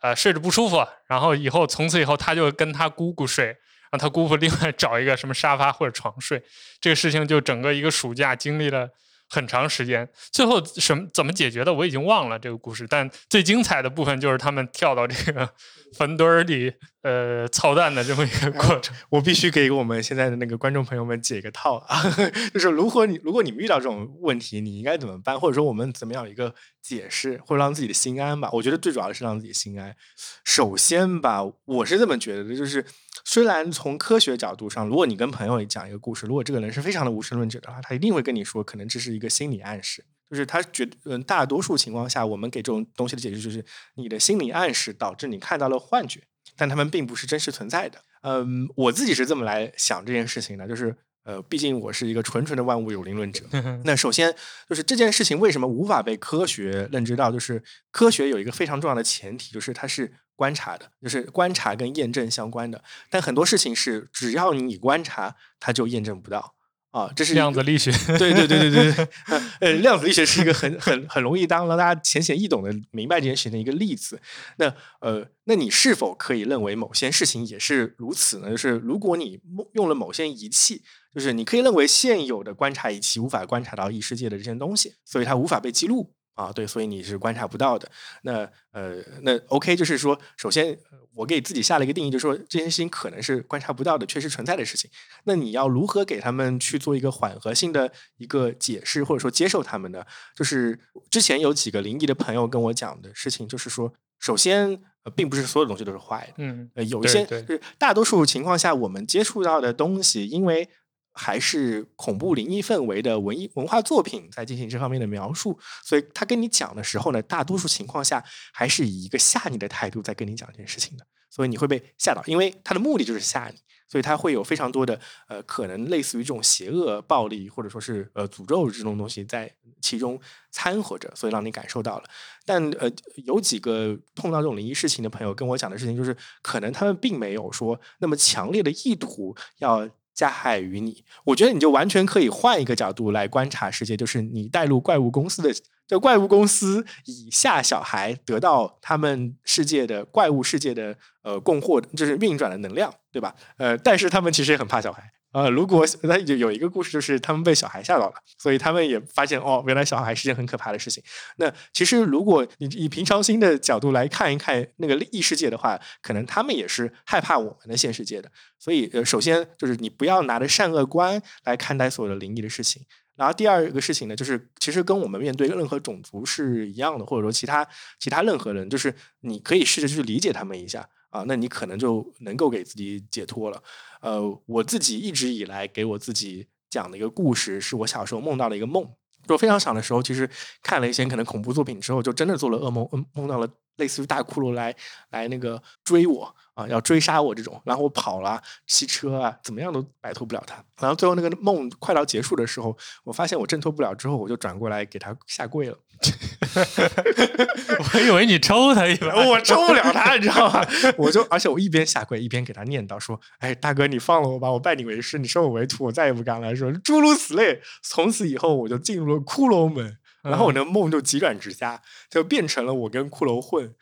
呃睡着不舒服，然后以后从此以后他就跟他姑姑睡，让他姑父另外找一个什么沙发或者床睡。这个事情就整个一个暑假经历了。很长时间，最后什么怎么解决的我已经忘了这个故事，但最精彩的部分就是他们跳到这个坟堆儿里，呃，操蛋的这么一个过程。我必须给我们现在的那个观众朋友们解个套啊，就是如果你如果你们遇到这种问题，你应该怎么办？或者说我们怎么样一个解释，或者让自己的心安吧？我觉得最主要的是让自己心安。首先吧，我是这么觉得的，就是。虽然从科学角度上，如果你跟朋友讲一个故事，如果这个人是非常的无神论者的话，他一定会跟你说，可能这是一个心理暗示，就是他觉嗯，大多数情况下，我们给这种东西的解释就是你的心理暗示导致你看到了幻觉，但他们并不是真实存在的。嗯，我自己是这么来想这件事情的，就是呃，毕竟我是一个纯纯的万物有灵论者。那首先就是这件事情为什么无法被科学认知到，就是科学有一个非常重要的前提，就是它是。观察的，就是观察跟验证相关的，但很多事情是只要你观察，它就验证不到啊。这是量子力学，对对对对对。呃，量子力学是一个很很很容易当让大家浅显易懂的明白这件事情的一个例子。那呃，那你是否可以认为某些事情也是如此呢？就是如果你用了某些仪器，就是你可以认为现有的观察仪器无法观察到异世界的这些东西，所以它无法被记录。啊，对，所以你是观察不到的。那呃，那 OK，就是说，首先我给自己下了一个定义，就是说这件事情可能是观察不到的，确实存在的事情。那你要如何给他们去做一个缓和性的一个解释，或者说接受他们呢？就是之前有几个灵异的朋友跟我讲的事情，就是说，首先，并不是所有东西都是坏的，嗯，有一些就是大多数情况下我们接触到的东西，因为。还是恐怖灵异氛围的文艺文化作品在进行这方面的描述，所以他跟你讲的时候呢，大多数情况下还是以一个吓你的态度在跟你讲这件事情的，所以你会被吓到，因为他的目的就是吓你，所以他会有非常多的呃可能类似于这种邪恶、暴力或者说是呃诅咒这种东西在其中掺和着，所以让你感受到了。但呃有几个碰到这种灵异事情的朋友跟我讲的事情，就是可能他们并没有说那么强烈的意图要。加害于你，我觉得你就完全可以换一个角度来观察世界，就是你带入怪物公司的，就怪物公司以下小孩得到他们世界的怪物世界的呃供货，就是运转的能量，对吧？呃，但是他们其实也很怕小孩。呃，如果那有有一个故事，就是他们被小孩吓到了，所以他们也发现哦，原来小孩是件很可怕的事情。那其实如果你以平常心的角度来看一看那个异世界的话，可能他们也是害怕我们的现世界的。所以呃，首先就是你不要拿着善恶观来看待所有的灵异的事情。然后第二个事情呢，就是其实跟我们面对任何种族是一样的，或者说其他其他任何人，就是你可以试着去理解他们一下。啊，那你可能就能够给自己解脱了。呃，我自己一直以来给我自己讲的一个故事，是我小时候梦到的一个梦。就非常小的时候，其实看了一些可能恐怖作品之后，就真的做了噩梦，嗯，梦到了类似于大骷髅来来那个追我。啊，要追杀我这种，然后我跑了，骑车啊，怎么样都摆脱不了他。然后最后那个梦快到结束的时候，我发现我挣脱不了，之后我就转过来给他下跪了。我以为你抽他一把，我抽不了他，你知道吗？我就而且我一边下跪一边给他念叨说：“哎，大哥，你放了我吧，我拜你为师，你收我为徒，我再也不敢了。”说诸如此类。从此以后，我就进入了骷髅门。然后我的梦就急转直下，就变成了我跟骷髅混，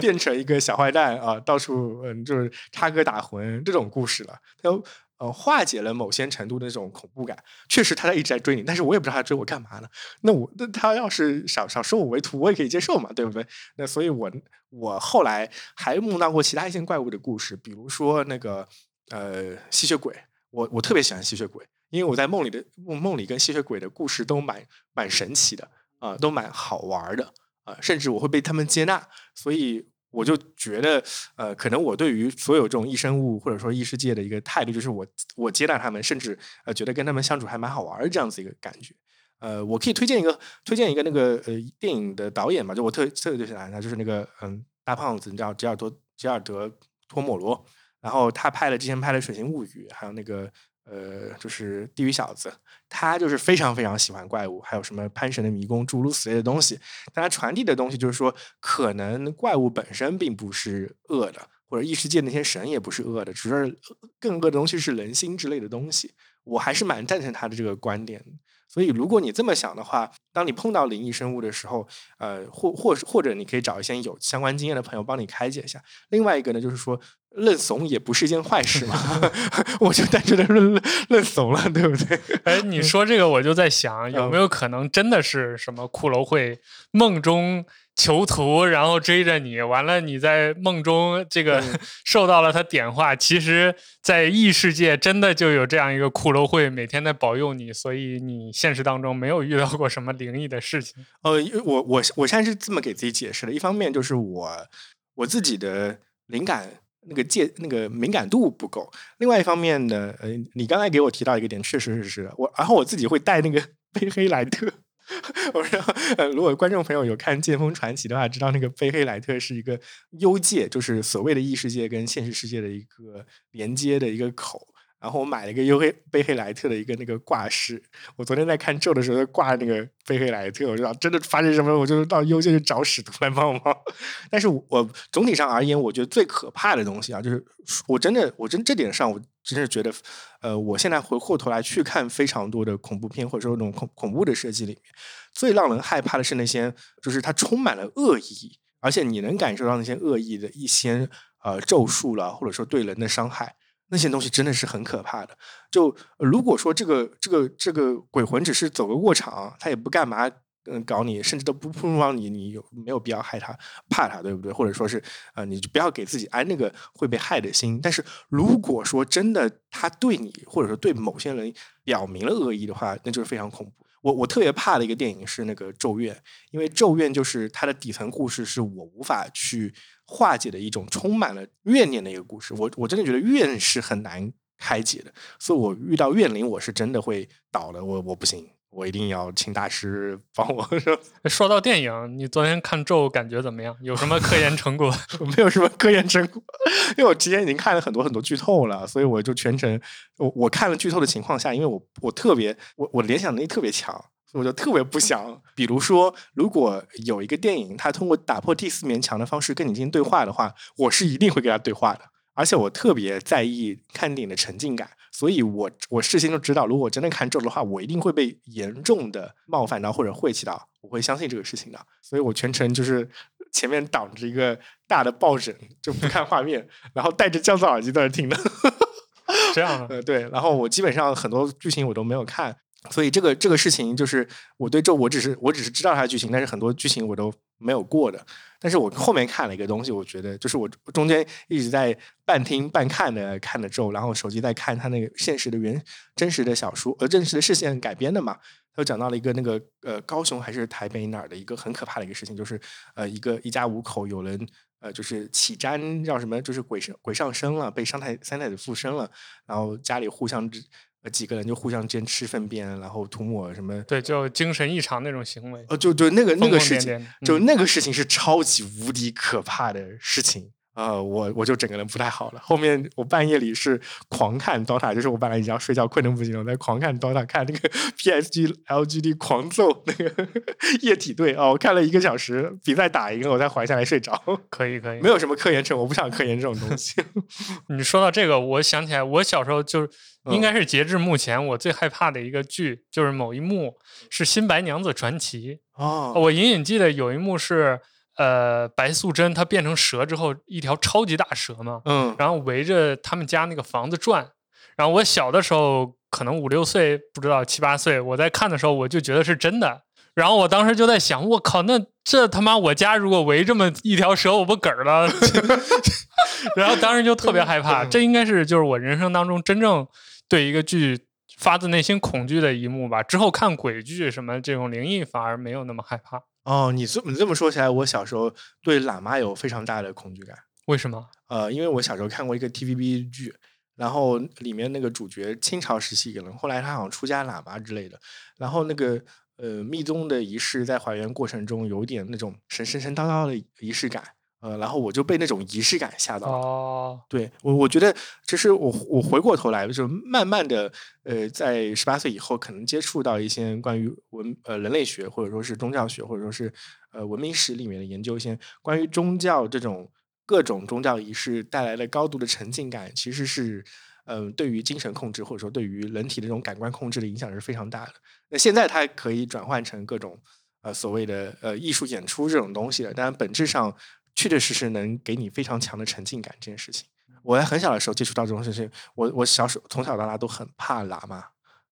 变成一个小坏蛋啊，到处嗯就是插科打诨这种故事了。它呃化解了某些程度的那种恐怖感。确实他在一直在追你，但是我也不知道他追我干嘛呢。那我那他要是想想收我为徒，我也可以接受嘛，对不对？那所以我我后来还梦到过其他一些怪物的故事，比如说那个呃吸血鬼，我我特别喜欢吸血鬼。因为我在梦里的梦梦里跟吸血鬼的故事都蛮蛮神奇的啊，都蛮好玩的啊，甚至我会被他们接纳，所以我就觉得呃，可能我对于所有这种异生物或者说异世界的一个态度，就是我我接纳他们，甚至呃觉得跟他们相处还蛮好玩这样子一个感觉。呃，我可以推荐一个推荐一个那个呃电影的导演嘛，就我特特别喜欢他，就是那个嗯大胖子，你知道吉尔多吉尔德托莫罗，然后他拍了之前拍了《水形物语》，还有那个。呃，就是地狱小子，他就是非常非常喜欢怪物，还有什么潘神的迷宫诸如此类的东西。但他传递的东西就是说，可能怪物本身并不是恶的，或者异世界那些神也不是恶的，只是更恶的东西是人心之类的东西。我还是蛮赞成他的这个观点。所以，如果你这么想的话，当你碰到灵异生物的时候，呃，或或或者你可以找一些有相关经验的朋友帮你开解一下。另外一个呢，就是说认怂也不是一件坏事嘛，我就单纯的认认怂了，对不对？哎，你说这个，我就在想，有没有可能真的是什么骷髅会梦中？囚徒，然后追着你，完了你在梦中这个 受到了他点化，其实，在异世界真的就有这样一个骷髅会，每天在保佑你，所以你现实当中没有遇到过什么灵异的事情。呃，我我我现在是这么给自己解释的，一方面就是我我自己的灵感那个界那个敏感度不够，另外一方面呢，呃，你刚才给我提到一个点，确实是是我，然后我自己会带那个 贝黑莱特。我说，呃，如果观众朋友有看《剑锋传奇》的话，知道那个贝黑莱特是一个幽界，就是所谓的异世界跟现实世界的一个连接的一个口。然后我买了一个幽黑贝黑莱特的一个那个挂饰。我昨天在看咒的时候挂那个贝黑莱特，我知道真的发生什么，我就到幽界去找使徒来帮忙。但是我总体上而言，我觉得最可怕的东西啊，就是我真的，我真这点上，我真是觉得，呃，我现在回过头来去看非常多的恐怖片，或者说那种恐恐怖的设计里面，最让人害怕的是那些，就是它充满了恶意，而且你能感受到那些恶意的一些呃咒术了，或者说对人的伤害。那些东西真的是很可怕的。就如果说这个这个这个鬼魂只是走个过场，他也不干嘛，嗯，搞你，甚至都不碰撞你，你有没有必要害他、怕他，对不对？或者说是，呃，你就不要给自己安那个会被害的心。但是如果说真的他对你，或者说对某些人表明了恶意的话，那就是非常恐怖。我我特别怕的一个电影是那个《咒怨》，因为《咒怨》就是它的底层故事是我无法去。化解的一种充满了怨念的一个故事，我我真的觉得怨是很难开解的，所以我遇到怨灵，我是真的会倒的，我我不行，我一定要请大师帮我。说到电影，你昨天看咒感觉怎么样？有什么科研成果？没有什么科研成果，因为我之前已经看了很多很多剧透了，所以我就全程我我看了剧透的情况下，因为我我特别我我联想能力特别强。我就特别不想，比如说，如果有一个电影，它通过打破第四面墙的方式跟你进行对话的话，我是一定会跟他对话的。而且我特别在意看电影的沉浸感，所以我我事先就知道，如果真的看咒的话，我一定会被严重的冒犯到或者晦气到，我会相信这个事情的。所以我全程就是前面挡着一个大的抱枕，就不看画面，然后戴着降噪耳机在那听的。这样的，对。然后我基本上很多剧情我都没有看。所以这个这个事情就是我对咒，我只是我只是知道它的剧情，但是很多剧情我都没有过的。但是我后面看了一个东西，我觉得就是我中间一直在半听半看的看的咒，然后手机在看他那个现实的原真实的小说，呃，真实的事件改编的嘛。他讲到了一个那个呃高雄还是台北哪儿的一个很可怕的一个事情，就是呃一个一家五口有人呃就是起瞻叫什么，就是鬼上鬼上身了，被三太三太子附身了，然后家里互相之。几个人就互相间吃粪便，然后涂抹什么？对，就精神异常那种行为。呃，就就那个那个事情，就那个事情是超级无敌可怕的事情。呃，我我就整个人不太好了。后面我半夜里是狂看 DOTA，就是我本来已经要睡觉困得不行了，在狂看 DOTA，看那个 PSG LGD 狂揍那个 液体队哦，我看了一个小时，比赛打赢了，我才缓下来睡着。可以可以，没有什么科研成，我不想科研这种东西。你说到这个，我想起来，我小时候就是应该是截至目前我最害怕的一个剧，就是某一幕是《新白娘子传奇》哦，我隐隐记得有一幕是。呃，白素贞她变成蛇之后，一条超级大蛇嘛，嗯，然后围着他们家那个房子转。然后我小的时候，可能五六岁，不知道七八岁，我在看的时候，我就觉得是真的。然后我当时就在想，我靠，那这他妈我家如果围这么一条蛇，我不嗝了？然后当时就特别害怕。这应该是就是我人生当中真正对一个剧发自内心恐惧的一幕吧。之后看鬼剧什么这种灵异，反而没有那么害怕。哦，你这你这么说起来，我小时候对喇嘛有非常大的恐惧感。为什么？呃，因为我小时候看过一个 TVB 剧，然后里面那个主角清朝时期一个人，后来他好像出家喇嘛之类的，然后那个呃密宗的仪式在还原过程中有点那种神神神叨叨的仪式感。呃，然后我就被那种仪式感吓到了。哦，对我，我觉得其实我我回过头来，就是慢慢的，呃，在十八岁以后，可能接触到一些关于文呃人类学或者说是宗教学或者说是呃文明史里面的研究，一些关于宗教这种各种宗教仪式带来的高度的沉浸感，其实是嗯、对于精神控制或者说对于人体的这种感官控制的影响是非常大的。那现在它可以转换成各种呃所谓的呃艺术演出这种东西了，但本质上确确实实能给你非常强的沉浸感这件事情。我在很小的时候接触到这种事情，我我小时候从小到大都很怕喇嘛，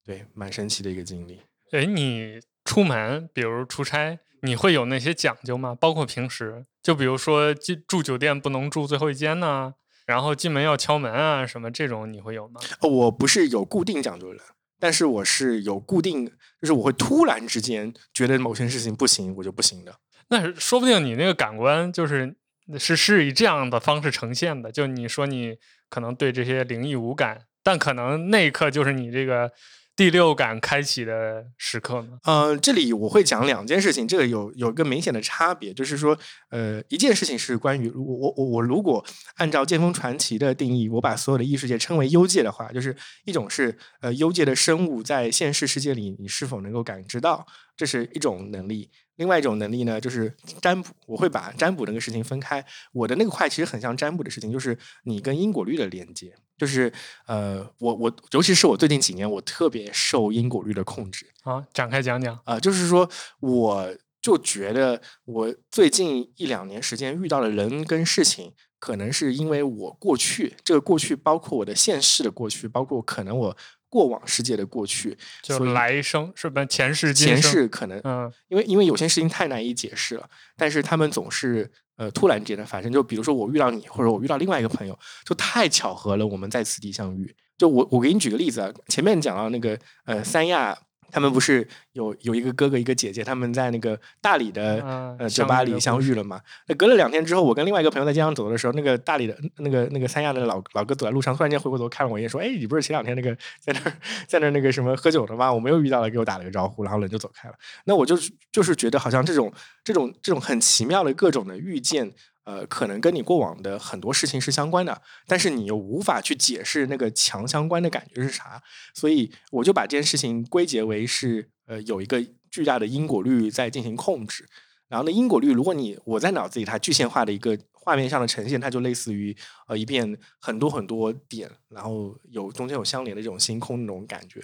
对，蛮神奇的一个经历。哎，你出门，比如出差，你会有那些讲究吗？包括平时，就比如说进住酒店不能住最后一间呢，然后进门要敲门啊，什么这种你会有吗？哦我不是有固定讲究的人，但是我是有固定，就是我会突然之间觉得某些事情不行，我就不行的。那是说不定你那个感官就是是是以这样的方式呈现的。就你说你可能对这些灵异无感，但可能那一刻就是你这个第六感开启的时刻呢。呃，这里我会讲两件事情，这个有有一个明显的差别，就是说，呃，一件事情是关于我我我我如果按照《剑锋传奇》的定义，我把所有的异世界称为幽界的话，就是一种是呃幽界的生物在现实世界里你是否能够感知到，这是一种能力。另外一种能力呢，就是占卜。我会把占卜那个事情分开。我的那个块其实很像占卜的事情，就是你跟因果律的连接。就是呃，我我尤其是我最近几年，我特别受因果律的控制。啊，展开讲讲。啊、就是说，我就觉得我最近一两年时间遇到的人跟事情，可能是因为我过去这个过去包括我的现世的过去，包括可能我过往世界的过去，就来生是不是前世今前？世可能嗯因为因为有些事情太难以解释了，但是他们总是呃突然之间的发生。就比如说我遇到你，或者我遇到另外一个朋友，就太巧合了，我们在此地相遇。就我我给你举个例子啊，前面讲到那个呃三亚，他们不是有有一个哥哥一个姐姐，他们在那个大理的嗯呃酒吧里相遇了嘛？那隔了两天之后，我跟另外一个朋友在街上走的时候，那个大理的那个那个三亚的老老哥走在路上，突然间回过头看了我一眼，说：“哎，你不是前两天那个在那儿在那儿那个什么喝酒的吗？我们又遇到了，给我打了个招呼，然后人就走开了。”那我就是就是觉得好像这种这种这种很奇妙的各种的遇见，呃，可能跟你过往的很多事情是相关的，但是你又无法去解释那个强相关的感觉是啥，所以我就把这件事情归结为是呃有一个巨大的因果律在进行控制。然后呢，因果律，如果你我在脑子里它具象化的一个画面上的呈现，它就类似于呃一片很多很多点，然后有中间有相连的这种星空那种感觉。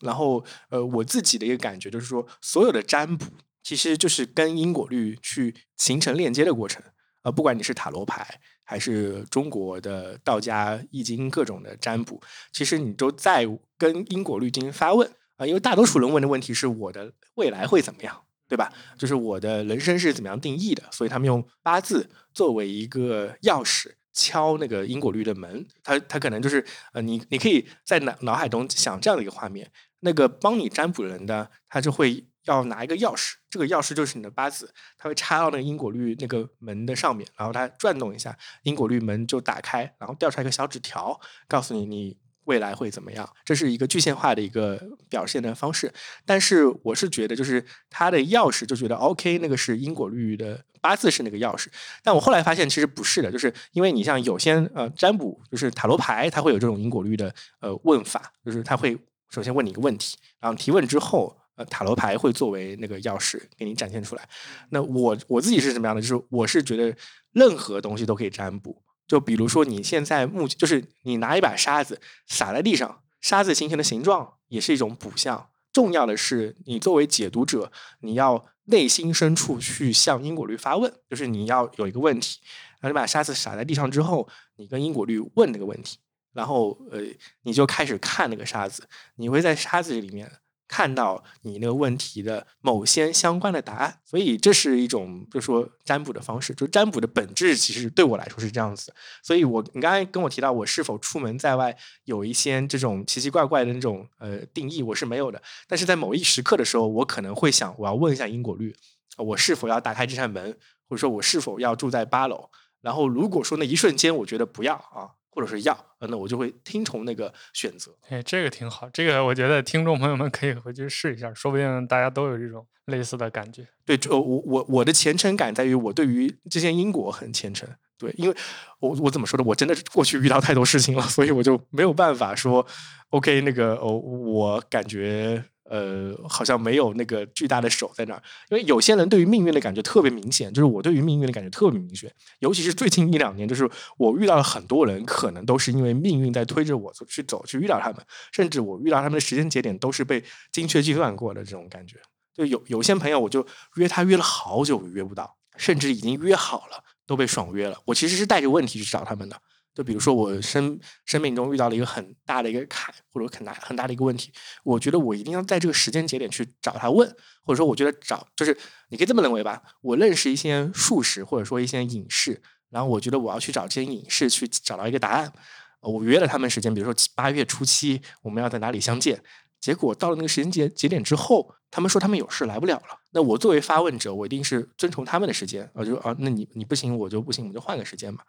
然后呃，我自己的一个感觉就是说，所有的占卜其实就是跟因果律去形成链接的过程。呃，不管你是塔罗牌，还是中国的道家易经各种的占卜，其实你都在跟因果律进行发问啊、因为大多数人问的问题是我的未来会怎么样，对吧？就是我的人生是怎么样定义的，所以他们用八字作为一个钥匙。敲那个因果律的门，他他可能就是呃，你你可以在脑脑海中想这样的一个画面，那个帮你占卜人呢，他就会要拿一个钥匙，这个钥匙就是你的八字，它会插到那个因果律那个门的上面，然后它转动一下，因果律门就打开，然后掉出来一个小纸条，告诉你你未来会怎么样。这是一个具象化的一个表现的方式。但是我是觉得，就是它的钥匙就觉得 OK，那个是因果律的八字是那个钥匙。但我后来发现其实不是的，就是因为你像有些呃占卜，就是塔罗牌，它会有这种因果律的呃问法，就是它会首先问你一个问题，然后提问之后。呃，塔罗牌会作为那个钥匙给你展现出来。那我我自己是什么样的？就是我是觉得任何东西都可以占卜。就比如说你现在目就是你拿一把沙子撒在地上，沙子形成的形状也是一种卜象。重要的是，你作为解读者，你要内心深处去向因果律发问，就是你要有一个问题，然后你把沙子撒在地上之后，你跟因果律问那个问题，然后呃，你就开始看那个沙子，你会在沙子里面看到你那个问题的某些相关的答案，所以这是一种就是说占卜的方式。就占卜的本质其实对我来说是这样子，所以我你刚才跟我提到我是否出门在外有一些这种奇奇怪怪的那种呃定义，我是没有的。但是在某一时刻的时候，我可能会想，我要问一下因果律，我是否要打开这扇门，或者说我是否要住在八楼。然后如果说那一瞬间我觉得不要啊，或者是要，呃那我就会听从那个选择。哎，这个挺好，这个我觉得听众朋友们可以回去试一下，说不定大家都有这种类似的感觉。对，就我我我的虔诚感在于我对于这些因果很虔诚。对，因为我我怎么说呢？我真的是过去遇到太多事情了，所以我就没有办法说，OK，那个哦，我感觉呃，好像没有那个巨大的手在那儿，因为有些人对于命运的感觉特别明显，就是我对于命运的感觉特别明显，尤其是最近一两年，就是我遇到了很多人，可能都是因为命运在推着我去走，去遇到他们，甚至我遇到他们的时间节点都是被精确计算过的这种感觉。就有有些朋友，我就约他约了好久约不到，甚至已经约好了都被爽约了。我其实是带着问题去找他们的。就比如说我生生命中遇到了一个很大的一个坎，或者很大很大的一个问题，我觉得我一定要在这个时间节点去找他问，或者说我觉得找就是你可以这么认为吧，我认识一些术士或者说一些隐士，然后我觉得我要去找这些隐士去找到一个答案，我约了他们时间，比如说八月初七我们要在哪里相见。结果到了那个时间节节点之后，他们说他们有事来不了了。那我作为发问者，我一定是遵从他们的时间。我就啊，那你你不行，我就不行，我们就换个时间嘛。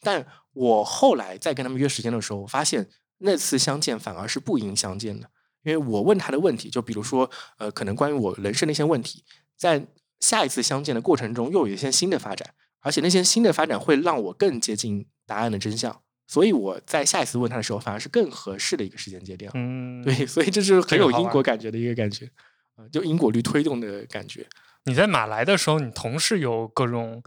但我后来再跟他们约时间的时候，我发现那次相见反而是不应相见的，因为我问他的问题，就比如说呃，可能关于我人生的一些问题，在下一次相见的过程中又有一些新的发展，而且那些新的发展会让我更接近答案的真相。所以我在下一次问他的时候，反而是更合适的一个时间节点。嗯，对，所以这是很有因果感觉的一个感觉，啊，就因果律推动的感觉。你在马来的时候，你同事有各种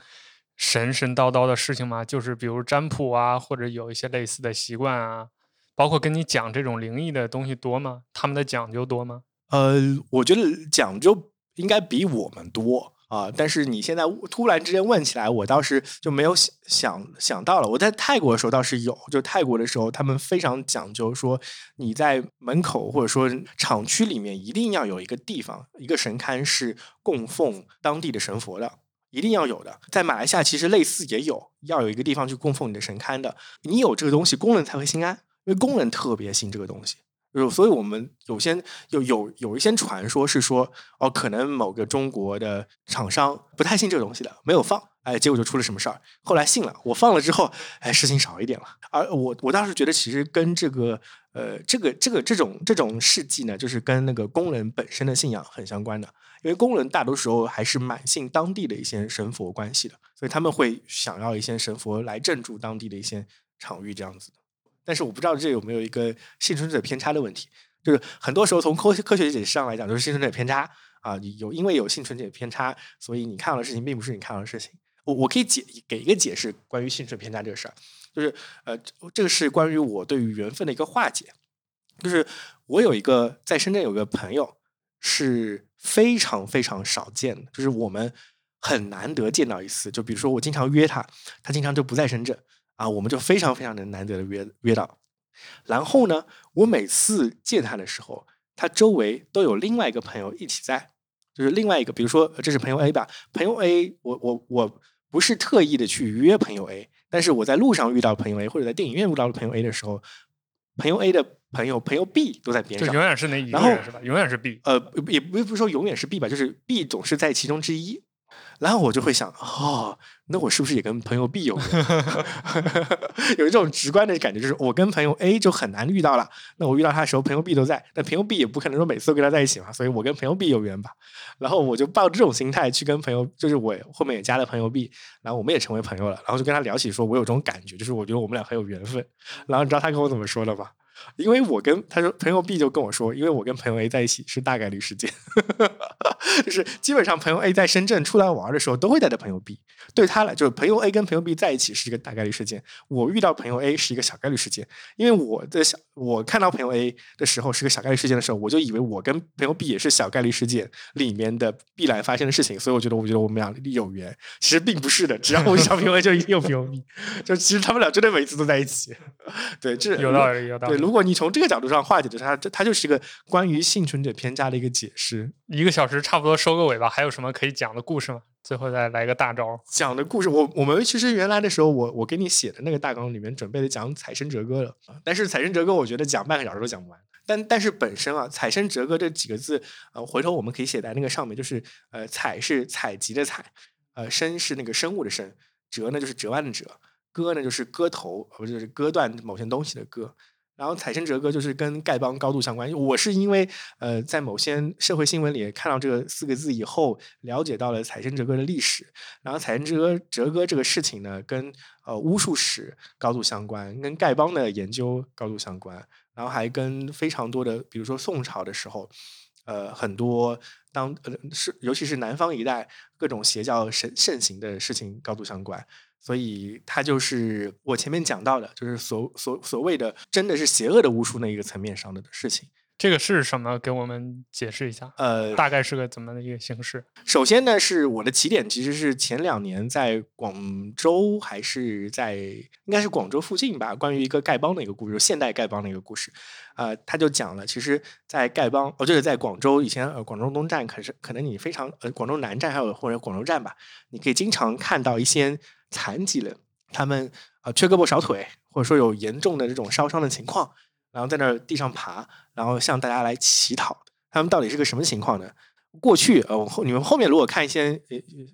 神神叨叨的事情吗？就是比如占卜啊，或者有一些类似的习惯啊，包括跟你讲这种灵异的东西多吗？他们的讲究多吗？呃，我觉得讲究应该比我们多。啊！但是你现在突然之间问起来，我倒是就没有想想想到了。我在泰国的时候倒是有，就泰国的时候，他们非常讲究，说你在门口或者说厂区里面一定要有一个地方，一个神龛是供奉当地的神佛的，一定要有的。在马来西亚其实类似也有，要有一个地方去供奉你的神龛的。你有这个东西，工人才会心安，因为工人特别信这个东西。就所以，我们有些有有有一些传说是说，哦，可能某个中国的厂商不太信这个东西的，没有放，哎，结果就出了什么事儿。后来信了，我放了之后，哎，事情少一点了。而我我当时觉得，其实跟这个呃，这个这个这种这种事迹呢，就是跟那个工人本身的信仰很相关的，因为工人大多时候还是蛮信当地的一些神佛关系的，所以他们会想要一些神佛来镇住当地的一些场域，这样子。但是我不知道这有没有一个幸存者偏差的问题，就是很多时候从科科学解释上来讲，就是幸存者偏差啊，有因为有幸存者偏差，所以你看到的事情并不是你看到的事情。我我可以解给一个解释关于幸存偏差这个事儿，就是呃，这个是关于我对于缘分的一个化解，就是我有一个在深圳有个朋友是非常非常少见的，就是我们很难得见到一次，就比如说我经常约他，他经常就不在深圳。啊，我们就非常非常的难得的约约到，然后呢，我每次见他的时候，他周围都有另外一个朋友一起在，就是另外一个，比如说这是朋友 A 吧，朋友 A，我我我不是特意的去约朋友 A，但是我在路上遇到朋友 A，或者在电影院遇到朋友 A 的时候，朋友 A 的朋友朋友 B 都在边上，就永远是那一个人是吧？永远是 B，呃，也不不是说永远是 B 吧，就是 B 总是在其中之一。然后我就会想，哦，那我是不是也跟朋友 B 有 有一种直观的感觉，就是我跟朋友 A 就很难遇到了。那我遇到他的时候，朋友 B 都在，但朋友 B 也不可能说每次都跟他在一起嘛，所以我跟朋友 B 有缘吧。然后我就抱这种心态去跟朋友，就是我后面也加了朋友 B，然后我们也成为朋友了。然后就跟他聊起，说我有这种感觉，就是我觉得我们俩很有缘分。然后你知道他跟我怎么说的吗？因为我跟他说朋友 B 就跟我说，因为我跟朋友 A 在一起是大概率事件，就是基本上朋友 A 在深圳出来玩的时候都会带着朋友 B，对他来就是朋友 A 跟朋友 B 在一起是一个大概率事件，我遇到朋友 A 是一个小概率事件，因为我的小我看到朋友 A 的时候是个小概率事件的时候，我就以为我跟朋友 B 也是小概率事件里面的必然发生的事情，所以我觉得我觉得我们俩有缘，其实并不是的，只要我遇到朋友 A 就一定有朋友 B，就其实他们俩真的每次都在一起，对，这有道理有道理。如果你从这个角度上化解的它，这它就是一个关于幸存者偏差的一个解释。一个小时差不多收个尾吧，还有什么可以讲的故事吗？最后再来个大招。讲的故事，我我们其实原来的时候，我我给你写的那个大纲里面准备的讲采生折歌了，但是采生折歌我觉得讲半个小时都讲不完。但但是本身啊，采生折歌这几个字，呃，回头我们可以写在那个上面，就是呃，采是采集的采，呃，生是那个生物的生，折呢就是折弯的折，割呢就是割头，不就是割断某些东西的割。然后采参折哥就是跟丐帮高度相关。我是因为呃在某些社会新闻里看到这个四个字以后，了解到了采参折哥的历史。然后采参折割折割这个事情呢，跟呃巫术史高度相关，跟丐帮的研究高度相关。然后还跟非常多的，比如说宋朝的时候，呃很多当呃是尤其是南方一带各种邪教盛盛行的事情高度相关。所以它就是我前面讲到的，就是所所所谓的真的是邪恶的巫术那一个层面上的事情。这个是什么？给我们解释一下。呃，大概是个怎么的一个形式？首先呢，是我的起点其实是前两年在广州还是在应该是广州附近吧，关于一个丐帮的一个故事，现代丐帮的一个故事。呃，他就讲了，其实，在丐帮，哦，就是在广州以前，呃，广州东站，可是可能你非常，呃，广州南站还有或者广州站吧，你可以经常看到一些残疾人，他们呃缺胳膊少腿，或者说有严重的这种烧伤的情况。然后在那儿地上爬，然后向大家来乞讨。他们到底是个什么情况呢？过去呃，后你们后面如果看一些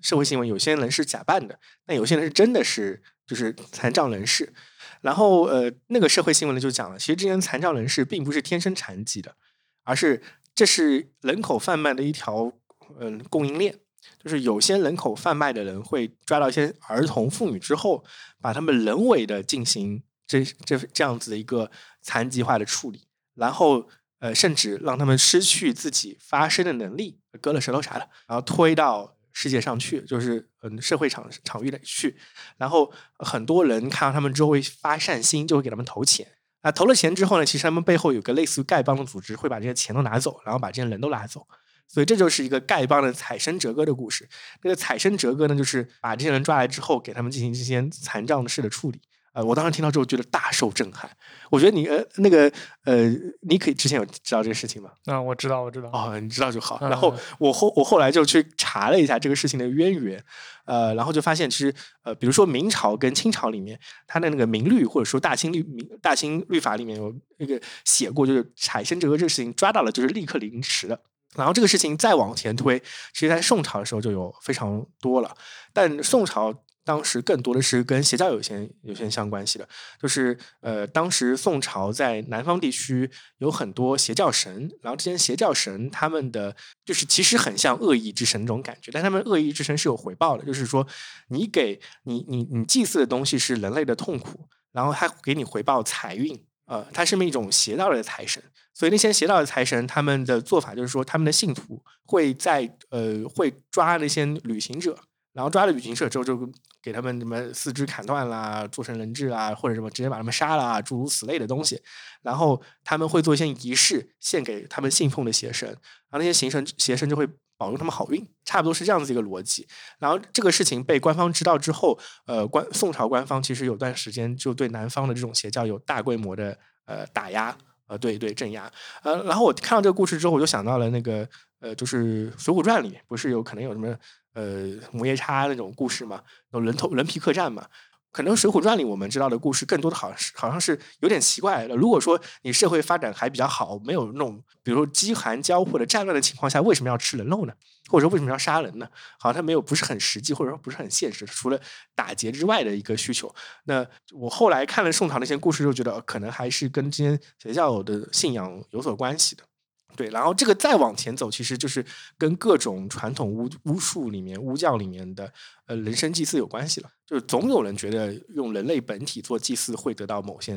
社会新闻，有些人是假扮的，但有些人是真的是就是残障人士。然后呃，那个社会新闻呢就讲了，其实这些残障人士并不是天生残疾的，而是这是人口贩卖的一条嗯供应链。就是有些人口贩卖的人会抓到一些儿童妇女之后，把他们人为的进行。这这这样子的一个残疾化的处理，然后呃，甚至让他们失去自己发声的能力，割了舌头啥的，然后推到世界上去，就是嗯社会场场域里去，然后很多人看到他们之后会发善心，就会给他们投钱。啊，投了钱之后呢，其实他们背后有个类似于丐帮的组织，会把这些钱都拿走，然后把这些人都拿走。所以这就是一个丐帮的采生折割的故事。那个采生折割呢，就是把这些人抓来之后，给他们进行这些残障式的处理。呃，我当时听到之后觉得大受震撼。我觉得你呃那个呃，你可以之前有知道这个事情吗？啊，我知道，我知道。哦，你知道就好。然后我后我后来就去查了一下这个事情的渊源，呃，然后就发现其实呃，比如说明朝跟清朝里面，它的那个明律或者说大清律明大清律法里面有那个写过，就是产生这个这个事情抓到了就是立刻凌迟的。然后这个事情再往前推，其实在宋朝的时候就有非常多了，但宋朝。当时更多的是跟邪教有些有些相关系的，就是呃，当时宋朝在南方地区有很多邪教神，然后这些邪教神他们的就是其实很像恶意之神那种感觉，但他们恶意之神是有回报的，就是说你给你你你祭祀的东西是人类的痛苦，然后他给你回报财运，呃，他是一种邪道的财神，所以那些邪道的财神他们的做法就是说，他们的信徒会在呃会抓那些旅行者。然后抓了旅行社之后，就给他们什么四肢砍断啦，做成人质啊，或者什么直接把他们杀了，诸如此类的东西。然后他们会做一些仪式，献给他们信奉的邪神，然后那些邪神邪神就会保佑他们好运，差不多是这样子一个逻辑。然后这个事情被官方知道之后，呃，官宋朝官方其实有段时间就对南方的这种邪教有大规模的呃打压，呃，对对镇压。呃，然后我看到这个故事之后，我就想到了那个呃，就是《水浒传》里面不是有可能有什么。呃，摩耶叉那种故事嘛，有人头人皮客栈嘛，可能《水浒传》里我们知道的故事更多的好像是好像是有点奇怪的。如果说你社会发展还比较好，没有那种比如说饥寒交迫的战乱的情况下，为什么要吃人肉呢？或者说为什么要杀人呢？好像它没有不是很实际，或者说不是很现实，除了打劫之外的一个需求。那我后来看了宋朝那些故事，就觉得可能还是跟这些邪教的信仰有所关系的。对，然后这个再往前走，其实就是跟各种传统巫巫术里面、巫教里面的呃人生祭祀有关系了。就是总有人觉得用人类本体做祭祀会得到某些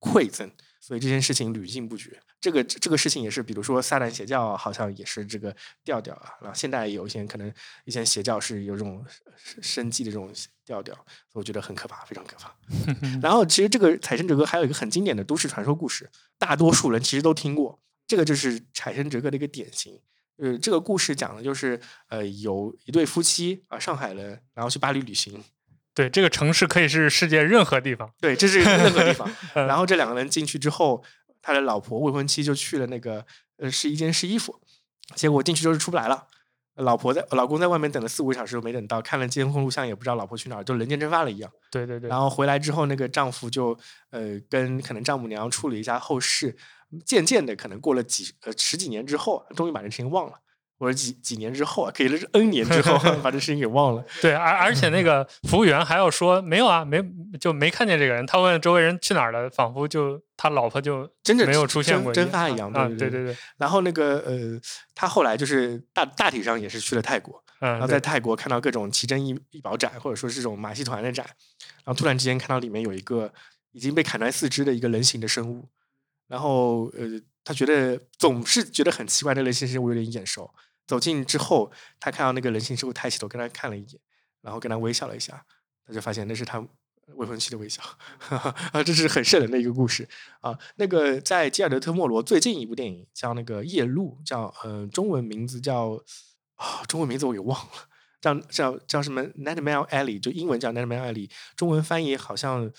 馈赠，所以这件事情屡禁不绝。这个这个事情也是，比如说撒旦邪教好像也是这个调调啊。然后现在有一些可能一些邪教是有这种生计的这种调调，我觉得很可怕，非常可怕。然后其实这个《采生者歌》还有一个很经典的都市传说故事，大多数人其实都听过。这个就是产生折割的一个典型。呃，这个故事讲的就是，呃，有一对夫妻啊，上海人，然后去巴黎旅行。对，这个城市可以是世界任何地方。对，这是任何地方。然后这两个人进去之后，他的老婆未婚妻就去了那个呃试衣间试衣服，结果进去就是出不来了。老婆在，老公在外面等了四五个小时都没等到，看了监控录像也不知道老婆去哪儿，就人间蒸发了一样。对对对。然后回来之后，那个丈夫就呃跟可能丈母娘处理一下后事。渐渐的，可能过了几呃十几年之后，终于把这事情忘了，或者几几年之后啊，给了 N 年之后把这事情给忘了。对，而而且那个服务员还要说没有啊，没就没看见这个人。他问周围人去哪儿了，仿佛就他老婆就真的没有出现过蒸发一样。啊，对对对。然后那个呃，他后来就是大大体上也是去了泰国，然后在泰国看到各种奇珍异异宝展，或者说是这种马戏团的展，然后突然之间看到里面有一个已经被砍断四肢的一个人形的生物。然后，呃，他觉得总是觉得很奇怪，那人形生物有点眼熟。走近之后，他看到那个人形生物抬起头跟他看了一眼，然后跟他微笑了一下，他就发现那是他未婚妻的微笑。啊，这是很瘆人的一个故事啊。那个在吉尔德特·莫罗最近一部电影叫那个《夜路》，叫呃中文名字叫啊中文名字我给忘了，叫叫叫什么《Nightmare Alley》，就英文叫《Nightmare Alley》，中文翻译好像。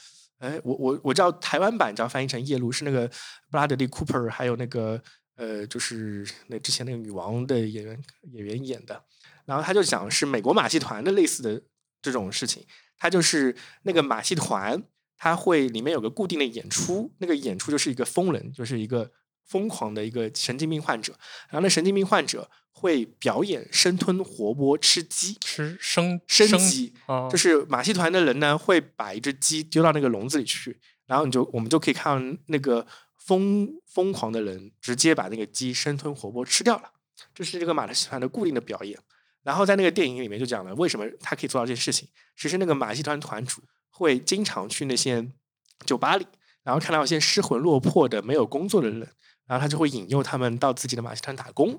哎，我我我知道台湾版叫翻译成《夜路》，是那个布拉德利·库珀还有那个呃，就是那之前那个女王的演员演员演的。然后他就讲是美国马戏团的类似的这种事情，他就是那个马戏团，他会里面有个固定的演出，那个演出就是一个疯人，就是一个疯狂的一个神经病患者，然后那神经病患者。会表演生吞活剥吃鸡，吃生生鸡，就是马戏团的人呢会把一只鸡丢到那个笼子里去，然后你就我们就可以看到那个疯疯狂的人直接把那个鸡生吞活剥吃掉了，这是这个马戏团的固定的表演。然后在那个电影里面就讲了为什么他可以做到这件事情。其实那个马戏团团主会经常去那些酒吧里，然后看到一些失魂落魄的没有工作的人，然后他就会引诱他们到自己的马戏团打工。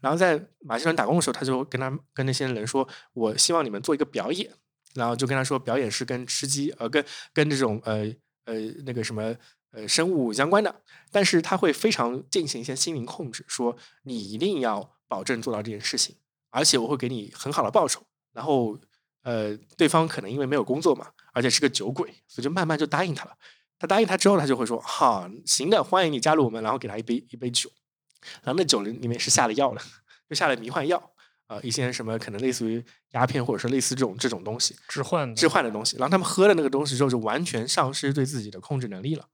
然后在马戏团打工的时候，他就跟他跟那些人说：“我希望你们做一个表演。”然后就跟他说：“表演是跟吃鸡，呃，跟跟这种呃呃那个什么呃生物相关的。但是他会非常进行一些心灵控制，说你一定要保证做到这件事情，而且我会给你很好的报酬。然后呃，对方可能因为没有工作嘛，而且是个酒鬼，所以就慢慢就答应他了。他答应他之后，他就会说：‘好，行的，欢迎你加入我们。’然后给他一杯一杯酒。”然后那酒里里面是下了药的，就下了迷幻药啊，一些什么可能类似于鸦片或者是类似这种这种东西，致幻致幻的东西。然后他们喝了那个东西之后，就完全丧失对自己的控制能力了。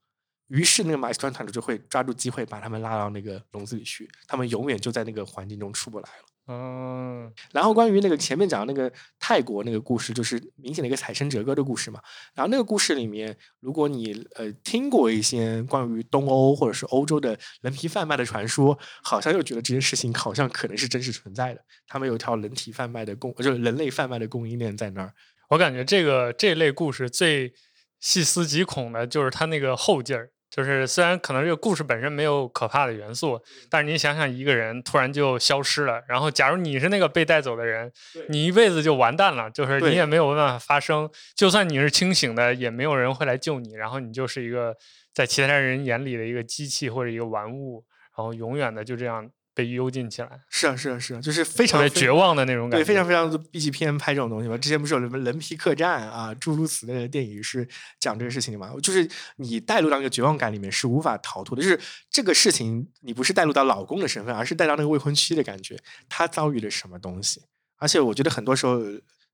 于是那个马戏团团主就会抓住机会把他们拉到那个笼子里去，他们永远就在那个环境中出不来了。嗯，然后关于那个前面讲的那个泰国那个故事，就是明显的一个采生折歌的故事嘛。然后那个故事里面，如果你呃听过一些关于东欧或者是欧洲的人皮贩卖的传说，好像又觉得这件事情好像可能是真实存在的。他们有一条人体贩卖的供，就是人类贩卖的供应链在那儿。我感觉这个这类故事最细思极恐的就是它那个后劲儿。就是虽然可能这个故事本身没有可怕的元素，但是你想想一个人突然就消失了，然后假如你是那个被带走的人，你一辈子就完蛋了，就是你也没有办法发声，就算你是清醒的，也没有人会来救你，然后你就是一个在其他人眼里的一个机器或者一个玩物，然后永远的就这样。被幽禁起来，是啊，是啊，是啊，就是非常绝望的那种感觉，对，非常非常的 B 级片拍这种东西嘛。之前不是有什么《人皮客栈》啊，诸如此类的电影是讲这个事情的嘛？就是你带入到那个绝望感里面是无法逃脱的。就是这个事情，你不是带入到老公的身份，而是带到那个未婚妻的感觉，他遭遇了什么东西？而且我觉得很多时候，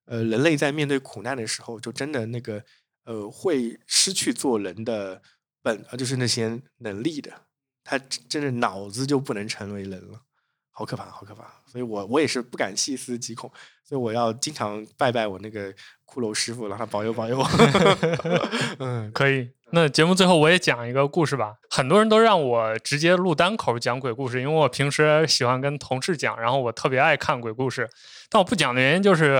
呃，人类在面对苦难的时候，就真的那个呃，会失去做人的本，就是那些能力的。他真的脑子就不能成为人了，好可怕，好可怕！所以我我也是不敢细思极恐，所以我要经常拜拜我那个骷髅师傅，让他保佑保佑我。嗯，可以。那节目最后我也讲一个故事吧。很多人都让我直接录单口讲鬼故事，因为我平时喜欢跟同事讲，然后我特别爱看鬼故事。但我不讲的原因就是，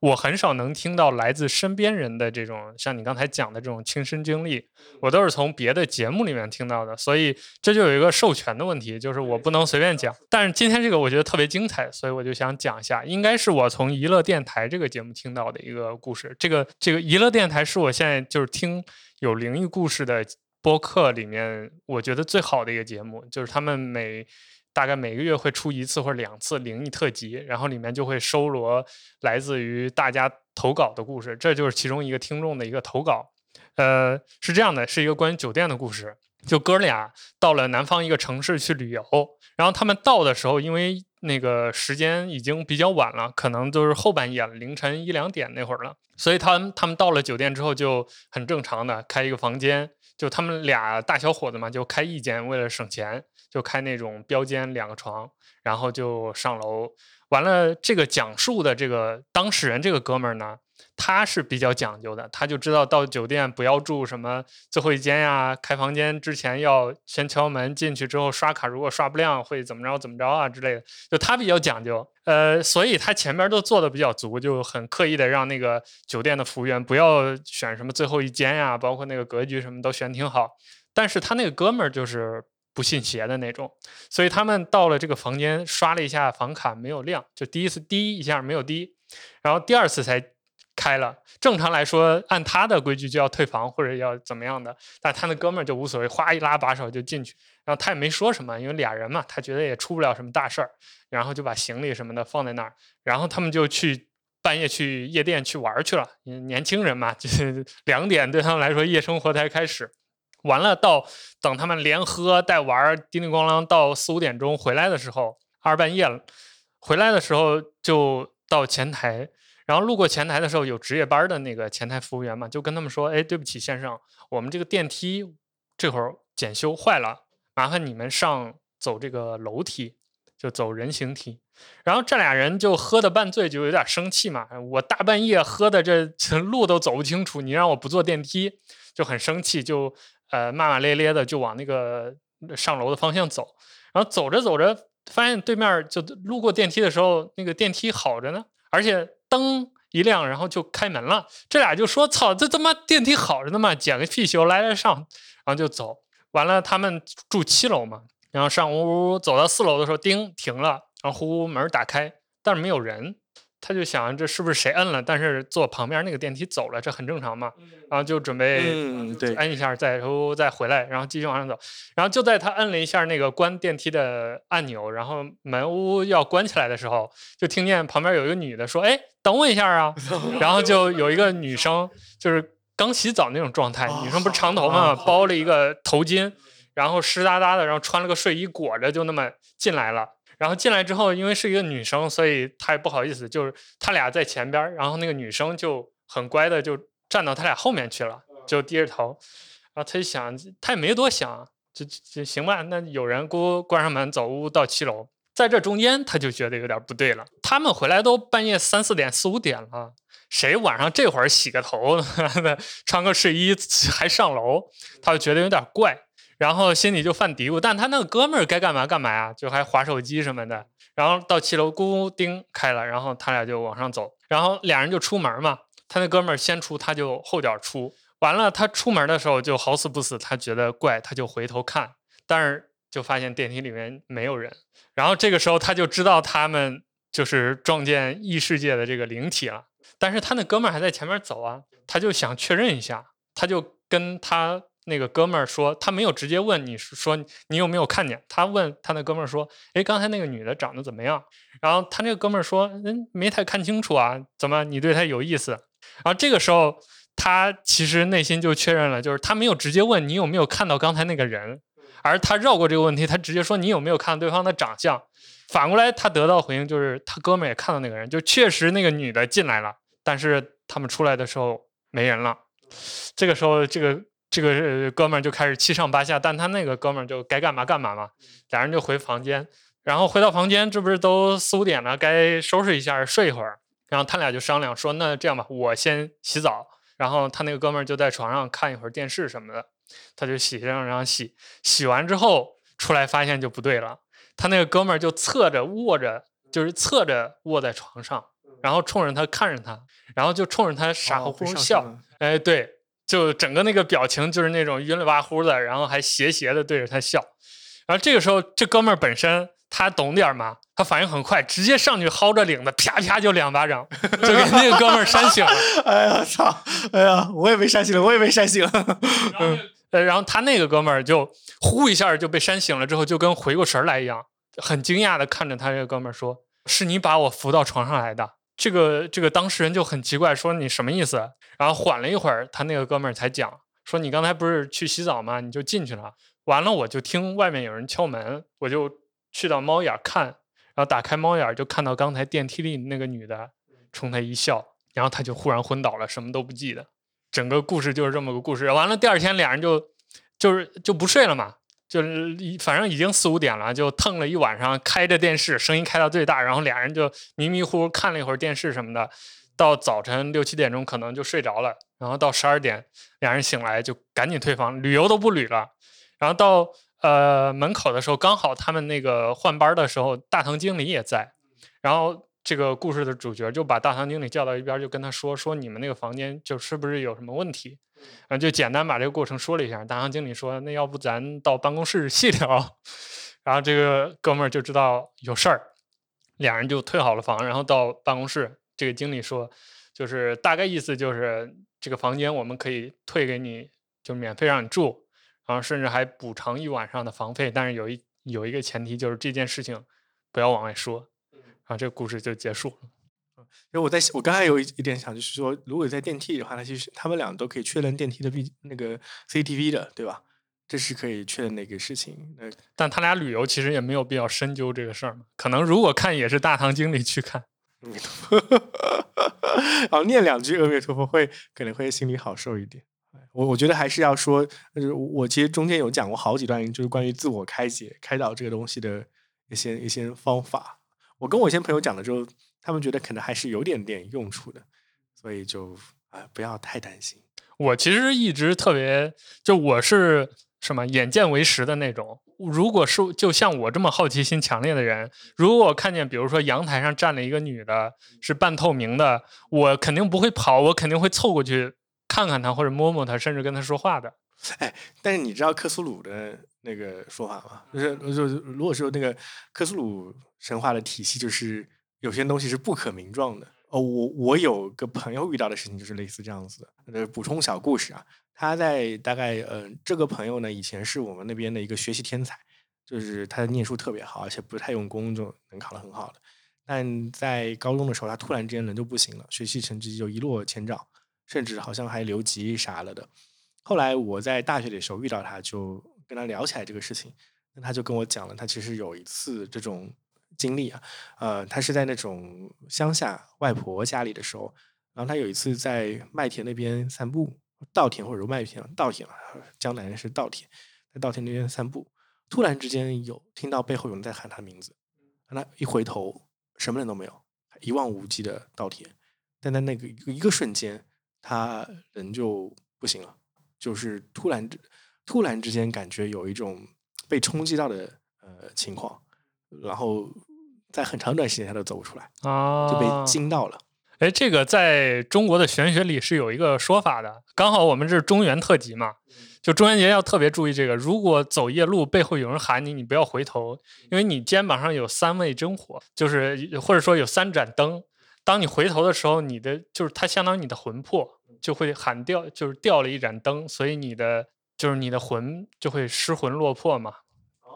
我很少能听到来自身边人的这种像你刚才讲的这种亲身经历，我都是从别的节目里面听到的，所以这就有一个授权的问题，就是我不能随便讲。但是今天这个我觉得特别精彩，所以我就想讲一下，应该是我从娱乐电台这个节目听到的一个故事。这个这个娱乐电台是我现在就是听。有灵异故事的播客里面，我觉得最好的一个节目就是他们每大概每个月会出一次或者两次灵异特辑，然后里面就会收罗来自于大家投稿的故事。这就是其中一个听众的一个投稿。呃，是这样的，是一个关于酒店的故事。就哥俩到了南方一个城市去旅游，然后他们到的时候，因为那个时间已经比较晚了，可能就是后半夜了，凌晨一两点那会儿了。所以他们他们到了酒店之后就很正常的开一个房间，就他们俩大小伙子嘛，就开一间，为了省钱，就开那种标间两个床，然后就上楼。完了，这个讲述的这个当事人这个哥们儿呢。他是比较讲究的，他就知道到酒店不要住什么最后一间呀，开房间之前要先敲门，进去之后刷卡，如果刷不亮会怎么着怎么着啊之类的。就他比较讲究，呃，所以他前面都做的比较足，就很刻意的让那个酒店的服务员不要选什么最后一间呀，包括那个格局什么都选挺好。但是他那个哥们儿就是不信邪的那种。所以他们到了这个房间，刷了一下房卡没有亮，就第一次滴一下没有滴，然后第二次才开了。正常来说，按他的规矩就要退房或者要怎么样的，但他那哥们儿就无所谓，哗一拉把手就进去，然后他也没说什么，因为俩人嘛，他觉得也出不了什么大事儿，然后就把行李什么的放在那儿，然后他们就去半夜去夜店去玩去了，年轻人嘛，就是两点对他们来说夜生活才开始。完了，到等他们连喝带玩儿，叮咣啷到四五点钟回来的时候，二半夜了。回来的时候就到前台，然后路过前台的时候，有值夜班的那个前台服务员嘛，就跟他们说：“哎，对不起，先生，我们这个电梯这会儿检修坏了，麻烦你们上走这个楼梯，就走人行梯。”然后这俩人就喝的半醉，就有点生气嘛。我大半夜喝的，这路都走不清楚，你让我不坐电梯，就很生气，就。呃，骂骂咧咧的就往那个上楼的方向走，然后走着走着，发现对面就路过电梯的时候，那个电梯好着呢，而且灯一亮，然后就开门了。这俩就说：“操，这他妈电梯好着呢嘛，捡个屁修，来来上。”然后就走。完了，他们住七楼嘛，然后上屋屋走到四楼的时候，叮停了，然后呼呼门打开，但是没有人。他就想这是不是谁摁了？但是坐旁边那个电梯走了，这很正常嘛。然后就准备摁一下，再后再回来，然后继续往上走。然后就在他摁了一下那个关电梯的按钮，然后门屋要关起来的时候，就听见旁边有一个女的说：“哎，等我一下啊！”然后就有一个女生，就是刚洗澡那种状态，女生不是长头发嘛，包了一个头巾，然后湿哒哒的，然后穿了个睡衣裹着，就那么进来了。然后进来之后，因为是一个女生，所以她也不好意思，就是他俩在前边，然后那个女生就很乖的就站到他俩后面去了，就低着头。然后他就想，他也没多想，就就行吧。那有人咕关上门走屋到七楼，在这中间他就觉得有点不对了。他们回来都半夜三四点、四五点了，谁晚上这会儿洗个头，穿个睡衣还上楼，他就觉得有点怪。然后心里就犯嘀咕，但他那个哥们儿该干嘛干嘛呀，就还划手机什么的。然后到七楼，咕叮开了，然后他俩就往上走，然后俩人就出门嘛。他那哥们儿先出，他就后脚出。完了，他出门的时候就好死不死，他觉得怪，他就回头看，但是就发现电梯里面没有人。然后这个时候他就知道他们就是撞见异世界的这个灵体了。但是他那哥们儿还在前面走啊，他就想确认一下，他就跟他。那个哥们儿说，他没有直接问你说你有没有看见，他问他那哥们儿说，哎，刚才那个女的长得怎么样？然后他那个哥们儿说，嗯，没太看清楚啊，怎么你对她有意思？然后这个时候他其实内心就确认了，就是他没有直接问你有没有看到刚才那个人，而他绕过这个问题，他直接说你有没有看到对方的长相？反过来他得到回应就是他哥们儿也看到那个人，就确实那个女的进来了，但是他们出来的时候没人了。这个时候这个。这个哥们儿就开始七上八下，但他那个哥们儿就该干嘛干嘛嘛，俩人就回房间，然后回到房间，这不是都四五点了，该收拾一下睡一会儿，然后他俩就商量说，那这样吧，我先洗澡，然后他那个哥们儿就在床上看一会儿电视什么的，他就洗上，然后洗。洗完之后出来发现就不对了，他那个哥们儿就侧着卧着，就是侧着卧在床上，然后冲着他看着他，然后就冲着他傻乎乎笑，哎，对。就整个那个表情就是那种晕里巴呼的，然后还斜斜的对着他笑，然后这个时候这哥们儿本身他懂点嘛，他反应很快，直接上去薅着领子，啪啪就两巴掌，就给那个哥们儿扇醒了。哎呀操！哎呀，我也被扇醒了，我也被扇醒了。嗯，然后他那个哥们儿就呼一下就被扇醒了，之后就跟回过神来一样，很惊讶的看着他这个哥们儿说：“是你把我扶到床上来的。”这个这个当事人就很奇怪，说你什么意思？然后缓了一会儿，他那个哥们儿才讲说：“你刚才不是去洗澡吗？你就进去了。完了，我就听外面有人敲门，我就去到猫眼看，然后打开猫眼就看到刚才电梯里那个女的冲他一笑，然后他就忽然昏倒了，什么都不记得。整个故事就是这么个故事。完了，第二天俩人就就是就不睡了嘛。”就是反正已经四五点了，就腾了一晚上，开着电视，声音开到最大，然后俩人就迷迷糊糊看了一会儿电视什么的，到早晨六七点钟可能就睡着了，然后到十二点，俩人醒来就赶紧退房，旅游都不旅了。然后到呃门口的时候，刚好他们那个换班的时候，大堂经理也在，然后这个故事的主角就把大堂经理叫到一边，就跟他说：“说你们那个房间就是不是有什么问题？”然后，就简单把这个过程说了一下。大堂经理说：“那要不咱到办公室细聊。”然后这个哥们儿就知道有事儿，俩人就退好了房，然后到办公室。这个经理说：“就是大概意思就是这个房间我们可以退给你，就免费让你住，然后甚至还补偿一晚上的房费。但是有一有一个前提，就是这件事情不要往外说。”啊，这个故事就结束了。因为我在我刚才有一一点想，就是说，如果在电梯的话，那其实他们俩都可以确认电梯的 B 那个 CCTV 的，对吧？这是可以确认的一个事情。呃，但他俩旅游其实也没有必要深究这个事儿嘛。可能如果看也是大堂经理去看。然 后念两句阿弥陀佛会可能会心里好受一点。我我觉得还是要说，就是我其实中间有讲过好几段，就是关于自我开解、开导这个东西的一些一些方法。我跟我一些朋友讲了之后，他们觉得可能还是有点点用处的，所以就啊不要太担心。我其实一直特别，就我是什么眼见为实的那种。如果是就像我这么好奇心强烈的人，如果我看见比如说阳台上站了一个女的，是半透明的，我肯定不会跑，我肯定会凑过去看看她或者摸摸她，甚至跟她说话的。哎，但是你知道克苏鲁的那个说法嘛？就是就是如果说那个克苏鲁。神话的体系就是有些东西是不可名状的哦。我我有个朋友遇到的事情就是类似这样子的。呃，补充小故事啊，他在大概呃，这个朋友呢以前是我们那边的一个学习天才，就是他念书特别好，而且不太用功就能考得很好的。但在高中的时候，他突然之间人就不行了，学习成绩就一落千丈，甚至好像还留级啥了的。后来我在大学的时候遇到他，就跟他聊起来这个事情，那他就跟我讲了，他其实有一次这种。经历啊，呃，他是在那种乡下外婆家里的时候，然后他有一次在麦田那边散步，稻田或者麦田，稻田啊，江南是稻田，在稻田那边散步，突然之间有听到背后有人在喊他名字，他一回头，什么人都没有，一望无际的稻田，但在那个一个瞬间，他人就不行了，就是突然突然之间感觉有一种被冲击到的呃情况。然后在很长一段时间他都走不出来啊，就被惊到了。哎，这个在中国的玄学里是有一个说法的。刚好我们这是中元特辑嘛，就中元节要特别注意这个。如果走夜路背后有人喊你，你不要回头，因为你肩膀上有三味真火，就是或者说有三盏灯。当你回头的时候，你的就是它相当于你的魂魄就会喊掉，就是掉了一盏灯，所以你的就是你的魂就会失魂落魄嘛。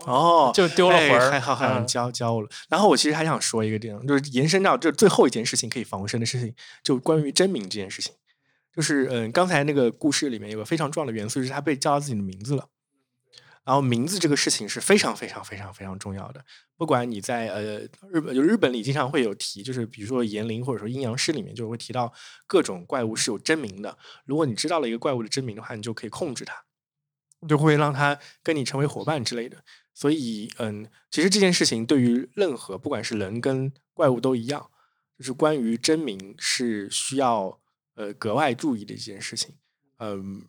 哦，就丢了魂儿，还好还好像教教我了。然后我其实还想说一个点，就是延伸到这最后一件事情可以防身的事情，就关于真名这件事情。就是嗯，刚才那个故事里面有个非常重要的元素，就是他被叫到自己的名字了。然后名字这个事情是非常非常非常非常重要的。不管你在呃日本，就日本里经常会有提，就是比如说言灵或者说阴阳师里面就会提到各种怪物是有真名的。如果你知道了一个怪物的真名的话，你就可以控制它。就会让他跟你成为伙伴之类的，所以嗯，其实这件事情对于任何不管是人跟怪物都一样，就是关于真名是需要呃格外注意的一件事情，嗯，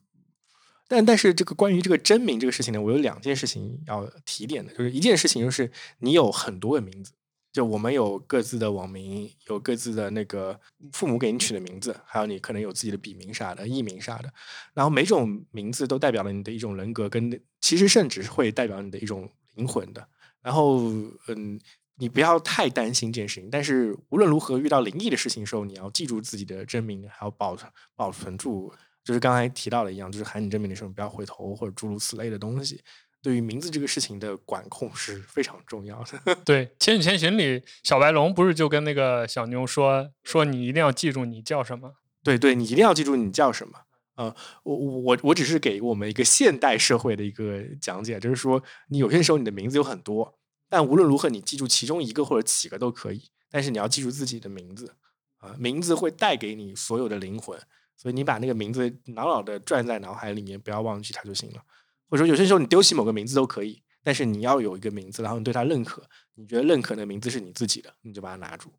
但但是这个关于这个真名这个事情呢，我有两件事情要提点的，就是一件事情就是你有很多个名字。就我们有各自的网名，有各自的那个父母给你取的名字，还有你可能有自己的笔名啥的、艺名啥的。然后每种名字都代表了你的一种人格，跟其实甚至会代表你的一种灵魂的。然后，嗯，你不要太担心这件事情。但是无论如何，遇到灵异的事情的时候，你要记住自己的真名，还要保存保存住，就是刚才提到的一样，就是喊你真名的时候不要回头，或者诸如此类的东西。对于名字这个事情的管控是非常重要的。对，《千与千寻》里小白龙不是就跟那个小妞说说你一定要记住你叫什么？对，对你一定要记住你叫什么。呃，我我我只是给我们一个现代社会的一个讲解，就是说你有些时候你的名字有很多，但无论如何你记住其中一个或者几个都可以，但是你要记住自己的名字啊，名字会带给你所有的灵魂，所以你把那个名字牢牢的转在脑海里面，不要忘记它就行了。或者说有些时候你丢弃某个名字都可以，但是你要有一个名字，然后你对它认可，你觉得认可的名字是你自己的，你就把它拿住，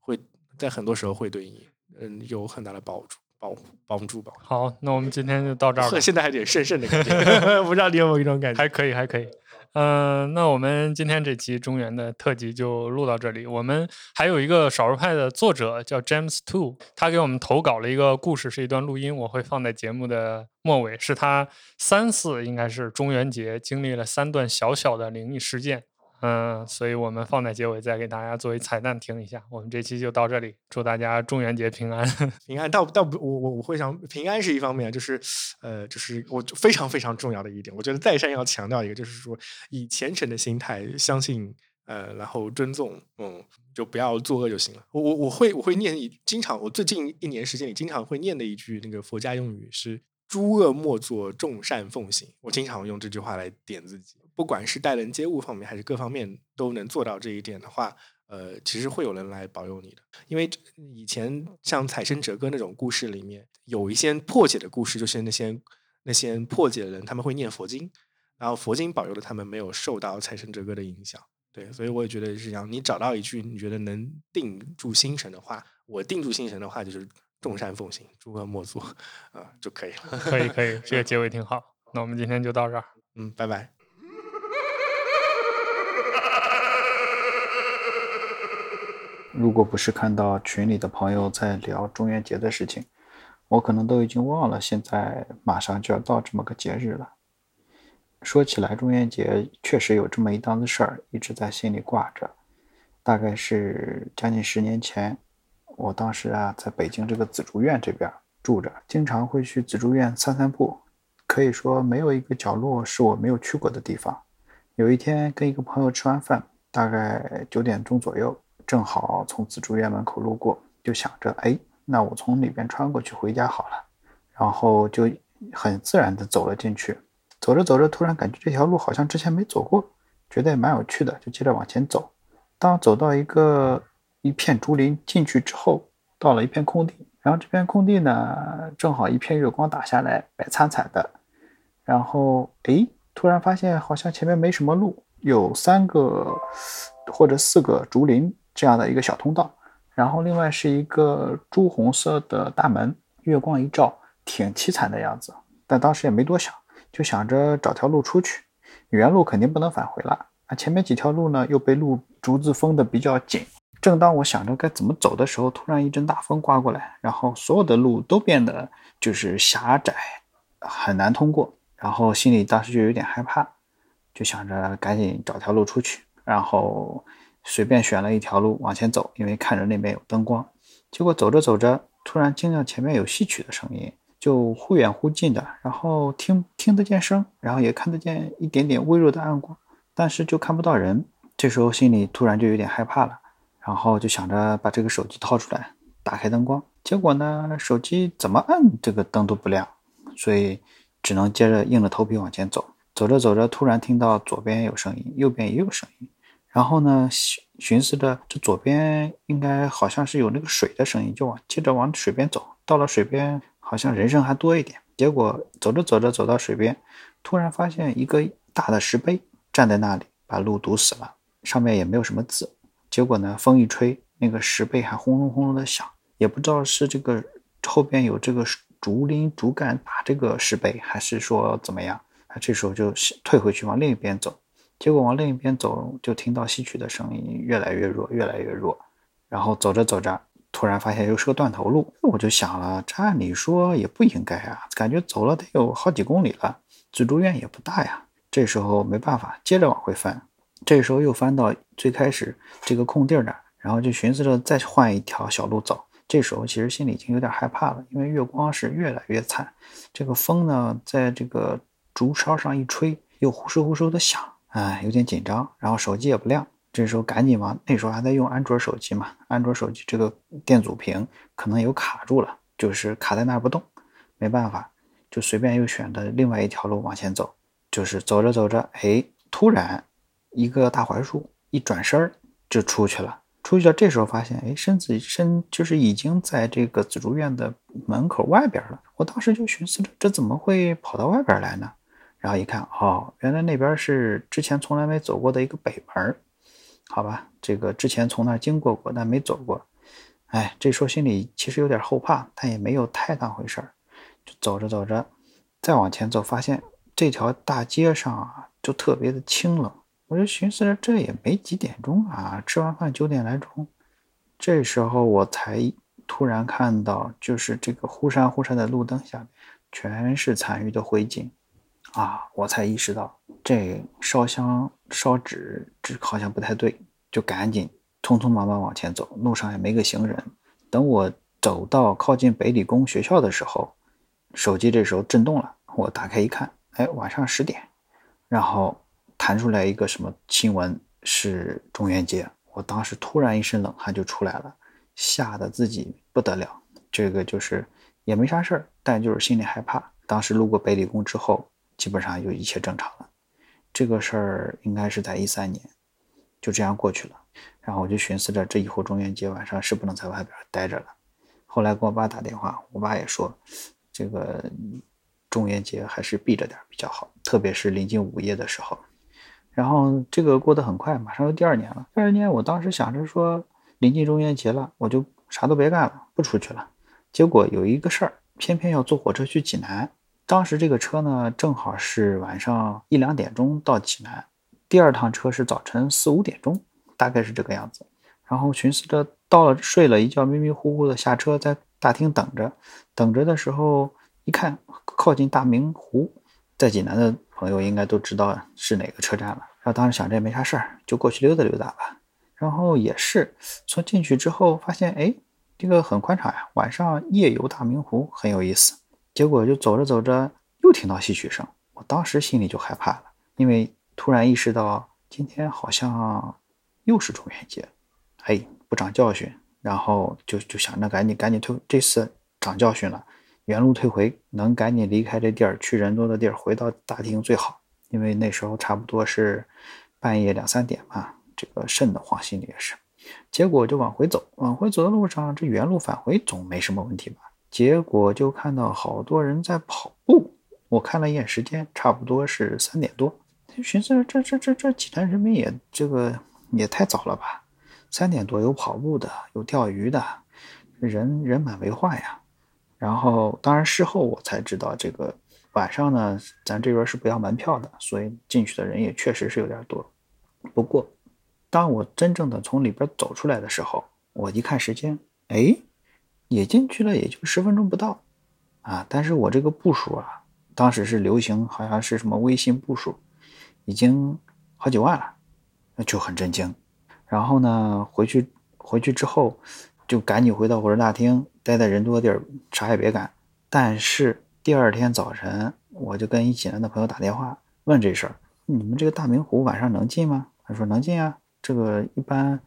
会在很多时候会对你嗯有很大的帮助、帮、帮助吧。好，那我们今天就到这儿。现在还有点神圣的感觉，不知道你有没有一种感觉？还可以，还可以。嗯，那我们今天这期中原的特辑就录到这里。我们还有一个少数派的作者叫 James Two，他给我们投稿了一个故事，是一段录音，我会放在节目的末尾。是他三次应该是中元节经历了三段小小的灵异事件。嗯，所以我们放在结尾再给大家作为彩蛋听一下。我们这期就到这里，祝大家中元节平安。平安倒倒不，我我我会想平安是一方面，就是呃，就是我非常非常重要的一点，我觉得再三要强调一个，就是说以虔诚的心态相信呃，然后尊重，嗯，就不要作恶就行了。我我我会我会念一经常，我最近一年时间里经常会念的一句那个佛家用语是。诸恶莫作，众善奉行。我经常用这句话来点自己，不管是待人接物方面，还是各方面都能做到这一点的话，呃，其实会有人来保佑你的。因为以前像财神折歌那种故事里面，有一些破解的故事，就是那些那些破解的人，他们会念佛经，然后佛经保佑了他们没有受到财神折歌的影响。对，所以我也觉得是这样。你找到一句你觉得能定住心神的话，我定住心神的话就是。众善奉行，诸恶莫作，啊，就可以了。可以，可以，这个结尾挺好。那我们今天就到这儿。嗯，拜拜。如果不是看到群里的朋友在聊中元节的事情，我可能都已经忘了，现在马上就要到这么个节日了。说起来，中元节确实有这么一档子事儿，一直在心里挂着。大概是将近十年前。我当时啊，在北京这个紫竹院这边住着，经常会去紫竹院散散步，可以说没有一个角落是我没有去过的地方。有一天跟一个朋友吃完饭，大概九点钟左右，正好从紫竹院门口路过，就想着，哎，那我从里边穿过去回家好了。然后就很自然地走了进去。走着走着，突然感觉这条路好像之前没走过，觉得也蛮有趣的，就接着往前走。当走到一个。一片竹林进去之后，到了一片空地，然后这片空地呢，正好一片月光打下来，白惨惨的。然后，哎，突然发现好像前面没什么路，有三个或者四个竹林这样的一个小通道，然后另外是一个朱红色的大门，月光一照，挺凄惨的样子。但当时也没多想，就想着找条路出去，原路肯定不能返回了。啊，前面几条路呢，又被路竹子封的比较紧。正当我想着该怎么走的时候，突然一阵大风刮过来，然后所有的路都变得就是狭窄，很难通过。然后心里当时就有点害怕，就想着赶紧找条路出去。然后随便选了一条路往前走，因为看着那边有灯光。结果走着走着，突然听到前面有戏曲的声音，就忽远忽近的，然后听听得见声，然后也看得见一点点微弱的暗光，但是就看不到人。这时候心里突然就有点害怕了。然后就想着把这个手机掏出来，打开灯光，结果呢，手机怎么按这个灯都不亮，所以只能接着硬着头皮往前走。走着走着，突然听到左边有声音，右边也有声音。然后呢，寻寻思着这左边应该好像是有那个水的声音，就往接着往水边走。到了水边，好像人声还多一点。结果走着走着，走到水边，突然发现一个大的石碑站在那里，把路堵死了，上面也没有什么字。结果呢？风一吹，那个石碑还轰隆轰隆的响，也不知道是这个后边有这个竹林竹竿打这个石碑，还是说怎么样？啊，这时候就退回去往另一边走。结果往另一边走，就听到戏曲的声音越来越弱，越来越弱。然后走着走着，突然发现又是个断头路。我就想了，这按理说也不应该啊，感觉走了得有好几公里了，紫竹院也不大呀。这时候没办法，接着往回翻。这时候又翻到最开始这个空地儿那儿，然后就寻思着再换一条小路走。这时候其实心里已经有点害怕了，因为月光是越来越惨，这个风呢在这个竹梢上一吹，又呼哧呼哧的响，哎，有点紧张。然后手机也不亮，这时候赶紧往那时候还在用安卓手机嘛，安卓手机这个电阻屏可能有卡住了，就是卡在那儿不动，没办法，就随便又选的另外一条路往前走，就是走着走着，哎，突然。一个大槐树，一转身儿就出去了。出去了，这时候发现，哎，身子身就是已经在这个紫竹院的门口外边了。我当时就寻思着，这怎么会跑到外边来呢？然后一看，哦，原来那边是之前从来没走过的一个北门。好吧，这个之前从那儿经过过，但没走过。哎，这时候心里其实有点后怕，但也没有太当回事儿。就走着走着，再往前走，发现这条大街上啊。就特别的清冷。我就寻思着，这也没几点钟啊，吃完饭九点来钟。这时候我才突然看到，就是这个忽闪忽闪的路灯下，全是残余的灰烬啊！我才意识到，这烧香烧纸这好像不太对，就赶紧匆匆忙忙往前走。路上也没个行人。等我走到靠近北理工学校的时候，手机这时候震动了。我打开一看，哎，晚上十点，然后。弹出来一个什么新闻是中元节，我当时突然一身冷汗就出来了，吓得自己不得了。这个就是也没啥事儿，但就是心里害怕。当时路过北理工之后，基本上就一切正常了。这个事儿应该是在一三年，就这样过去了。然后我就寻思着，这以后中元节晚上是不能在外边待着了。后来给我爸打电话，我爸也说，这个中元节还是避着点比较好，特别是临近午夜的时候。然后这个过得很快，马上又第二年了。第二年，我当时想着说，临近中元节了，我就啥都别干了，不出去了。结果有一个事儿，偏偏要坐火车去济南。当时这个车呢，正好是晚上一两点钟到济南，第二趟车是早晨四五点钟，大概是这个样子。然后寻思着到了，睡了一觉，迷迷糊糊的下车，在大厅等着。等着的时候，一看靠近大明湖，在济南的。朋友应该都知道是哪个车站了。然后当时想，这也没啥事儿，就过去溜达溜达吧。然后也是从进去之后发现，哎，这个很宽敞呀，晚上夜游大明湖很有意思。结果就走着走着，又听到戏曲声，我当时心里就害怕了，因为突然意识到今天好像又是中元节，哎，不长教训。然后就就想着赶紧赶紧退，这次长教训了。原路退回，能赶紧离开这地儿，去人多的地儿，回到大厅最好。因为那时候差不多是半夜两三点嘛，这个瘆得慌，心里也是。结果就往回走，往回走的路上，这原路返回总没什么问题吧？结果就看到好多人在跑步。我看了一眼时间，差不多是三点多。寻思这这这这济南人民也这个也太早了吧？三点多有跑步的，有钓鱼的，人人满为患呀。然后，当然事后我才知道，这个晚上呢，咱这边是不要门票的，所以进去的人也确实是有点多。不过，当我真正的从里边走出来的时候，我一看时间，哎，也进去了，也就十分钟不到啊。但是我这个步数啊，当时是流行，好像是什么微信步数，已经好几万了，那就很震惊。然后呢，回去回去之后。就赶紧回到火车大厅，待在人多地儿，啥也别干。但是第二天早晨，我就跟一济南的朋友打电话问这事儿：你们这个大明湖晚上能进吗？他说能进啊，这个一般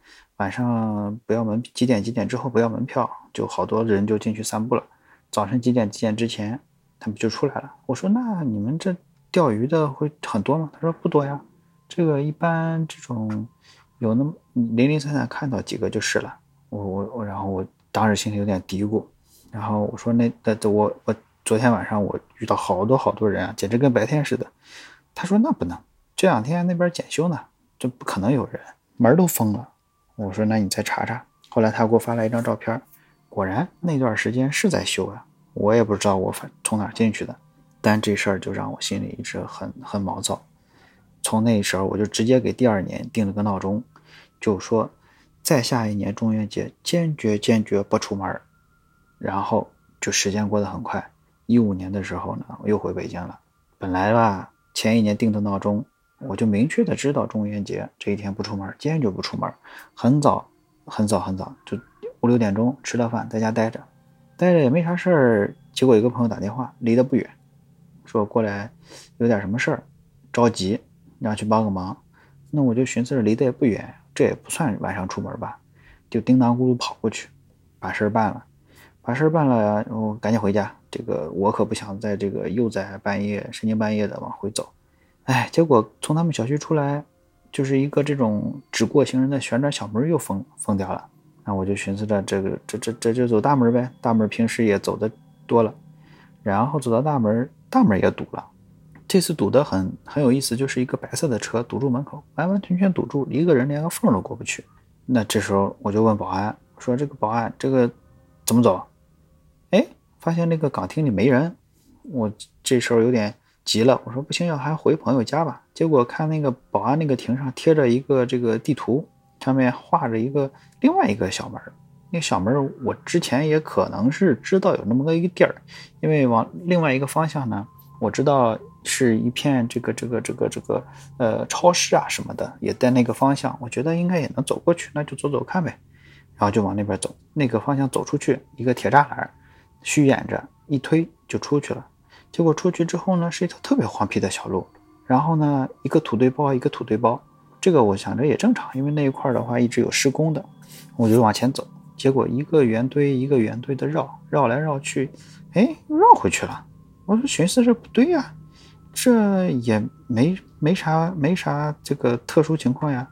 晚上不要门，几点几点之后不要门票，就好多人就进去散步了。早晨几点几点之前，他们就出来了。我说那你们这钓鱼的会很多吗？他说不多呀，这个一般这种有那么零零散散看到几个就是了。我我我，然后我当时心里有点嘀咕，然后我说那那我我昨天晚上我遇到好多好多人啊，简直跟白天似的。他说那不能，这两天那边检修呢，这不可能有人，门都封了。我说那你再查查。后来他给我发来一张照片，果然那段时间是在修啊。我也不知道我反从哪进去的，但这事儿就让我心里一直很很毛躁。从那时候我就直接给第二年定了个闹钟，就说。再下一年中元节，坚决坚决不出门然后就时间过得很快。一五年的时候呢，我又回北京了。本来吧，前一年定的闹钟，我就明确的知道中元节这一天不出门，坚决不出门。很早很早很早，就五六点钟吃了饭，在家待着，待着也没啥事儿。结果有个朋友打电话，离得不远，说过来有点什么事儿，着急，让去帮个忙。那我就寻思着离得也不远。这也不算晚上出门吧，就叮当咕噜跑过去，把事儿办了，把事儿办了，然后赶紧回家。这个我可不想在这个又在半夜深更半夜的往回走，哎，结果从他们小区出来，就是一个这种只过行人的旋转小门又封封掉了。那我就寻思着，这个这这这就走大门呗，大门平时也走的多了，然后走到大门，大门也堵了。这次堵得很很有意思，就是一个白色的车堵住门口，完完全全堵住，一个人连个缝都过不去。那这时候我就问保安说：“这个保安，这个怎么走？”哎，发现那个岗亭里没人。我这时候有点急了，我说不行，要还回朋友家吧。结果看那个保安那个亭上贴着一个这个地图，上面画着一个另外一个小门。那个小门我之前也可能是知道有那么个一个地儿，因为往另外一个方向呢，我知道是一片这个这个这个这个呃超市啊什么的，也在那个方向，我觉得应该也能走过去，那就走走看呗。然后就往那边走，那个方向走出去，一个铁栅栏，虚掩着，一推就出去了。结果出去之后呢，是一条特别黄皮的小路，然后呢，一个土堆包，一个土堆包，这个我想着也正常，因为那一块的话一直有施工的，我就往前走。结果一个圆堆一个圆堆的绕，绕来绕去，哎，又绕回去了。我说寻思这不对呀，这也没没啥没啥这个特殊情况呀。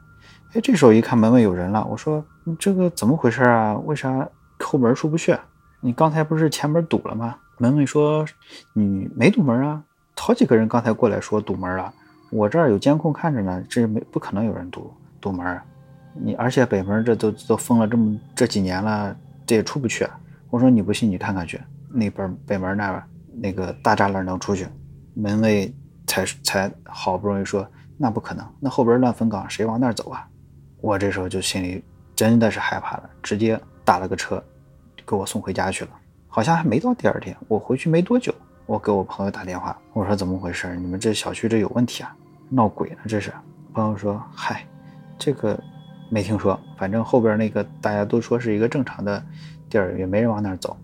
哎，这时候一看门外有人了，我说这个怎么回事啊？为啥后门出不去？你刚才不是前门堵了吗？门卫说：“你没堵门啊，好几个人刚才过来说堵门了，我这儿有监控看着呢，这没不可能有人堵堵门。你而且北门这都都封了这么这几年了，这也出不去。啊我说你不信你看看去，那边北门那边那个大栅栏能出去。门卫才才好不容易说那不可能，那后边乱坟岗谁往那儿走啊？我这时候就心里真的是害怕了，直接打了个车，给我送回家去了。”好像还没到第二天，我回去没多久，我给我朋友打电话，我说怎么回事？你们这小区这有问题啊？闹鬼呢？这是？朋友说，嗨，这个没听说，反正后边那个大家都说是一个正常的地儿，也没人往那儿走，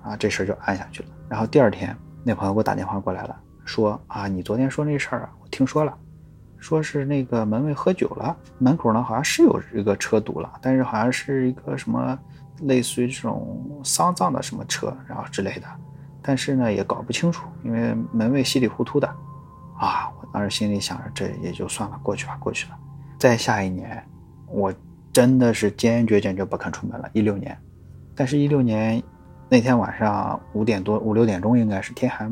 啊，这事儿就按下去了。然后第二天，那朋友给我打电话过来了，说啊，你昨天说那事儿啊，我听说了，说是那个门卫喝酒了，门口呢好像是有一个车堵了，但是好像是一个什么。类似于这种丧葬的什么车，然后之类的，但是呢也搞不清楚，因为门卫稀里糊涂的，啊，我当时心里想着这也就算了，过去吧，过去了。再下一年，我真的是坚决坚决不肯出门了。一六年，但是，一六年那天晚上五点多五六点钟，应该是天还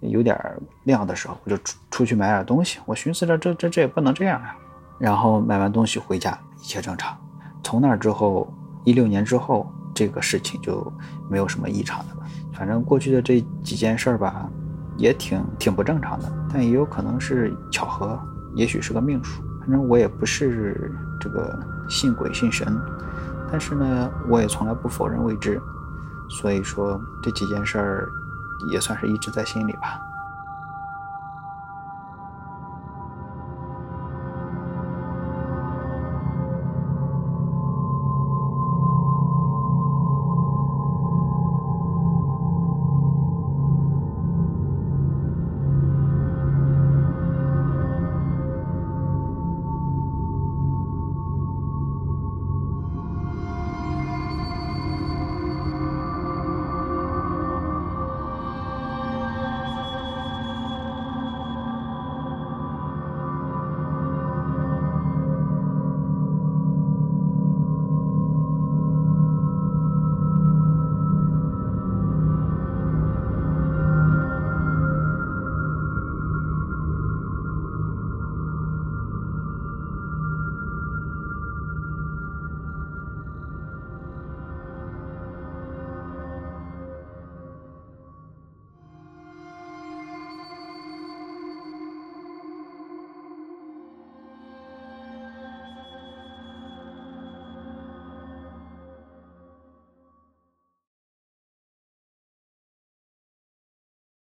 有点亮的时候，我就出出去买点东西。我寻思着这这这也不能这样啊。然后买完东西回家，一切正常。从那之后。一六年之后，这个事情就没有什么异常的了。反正过去的这几件事儿吧，也挺挺不正常的，但也有可能是巧合，也许是个命数。反正我也不是这个信鬼信神，但是呢，我也从来不否认未知。所以说这几件事儿，也算是一直在心里吧。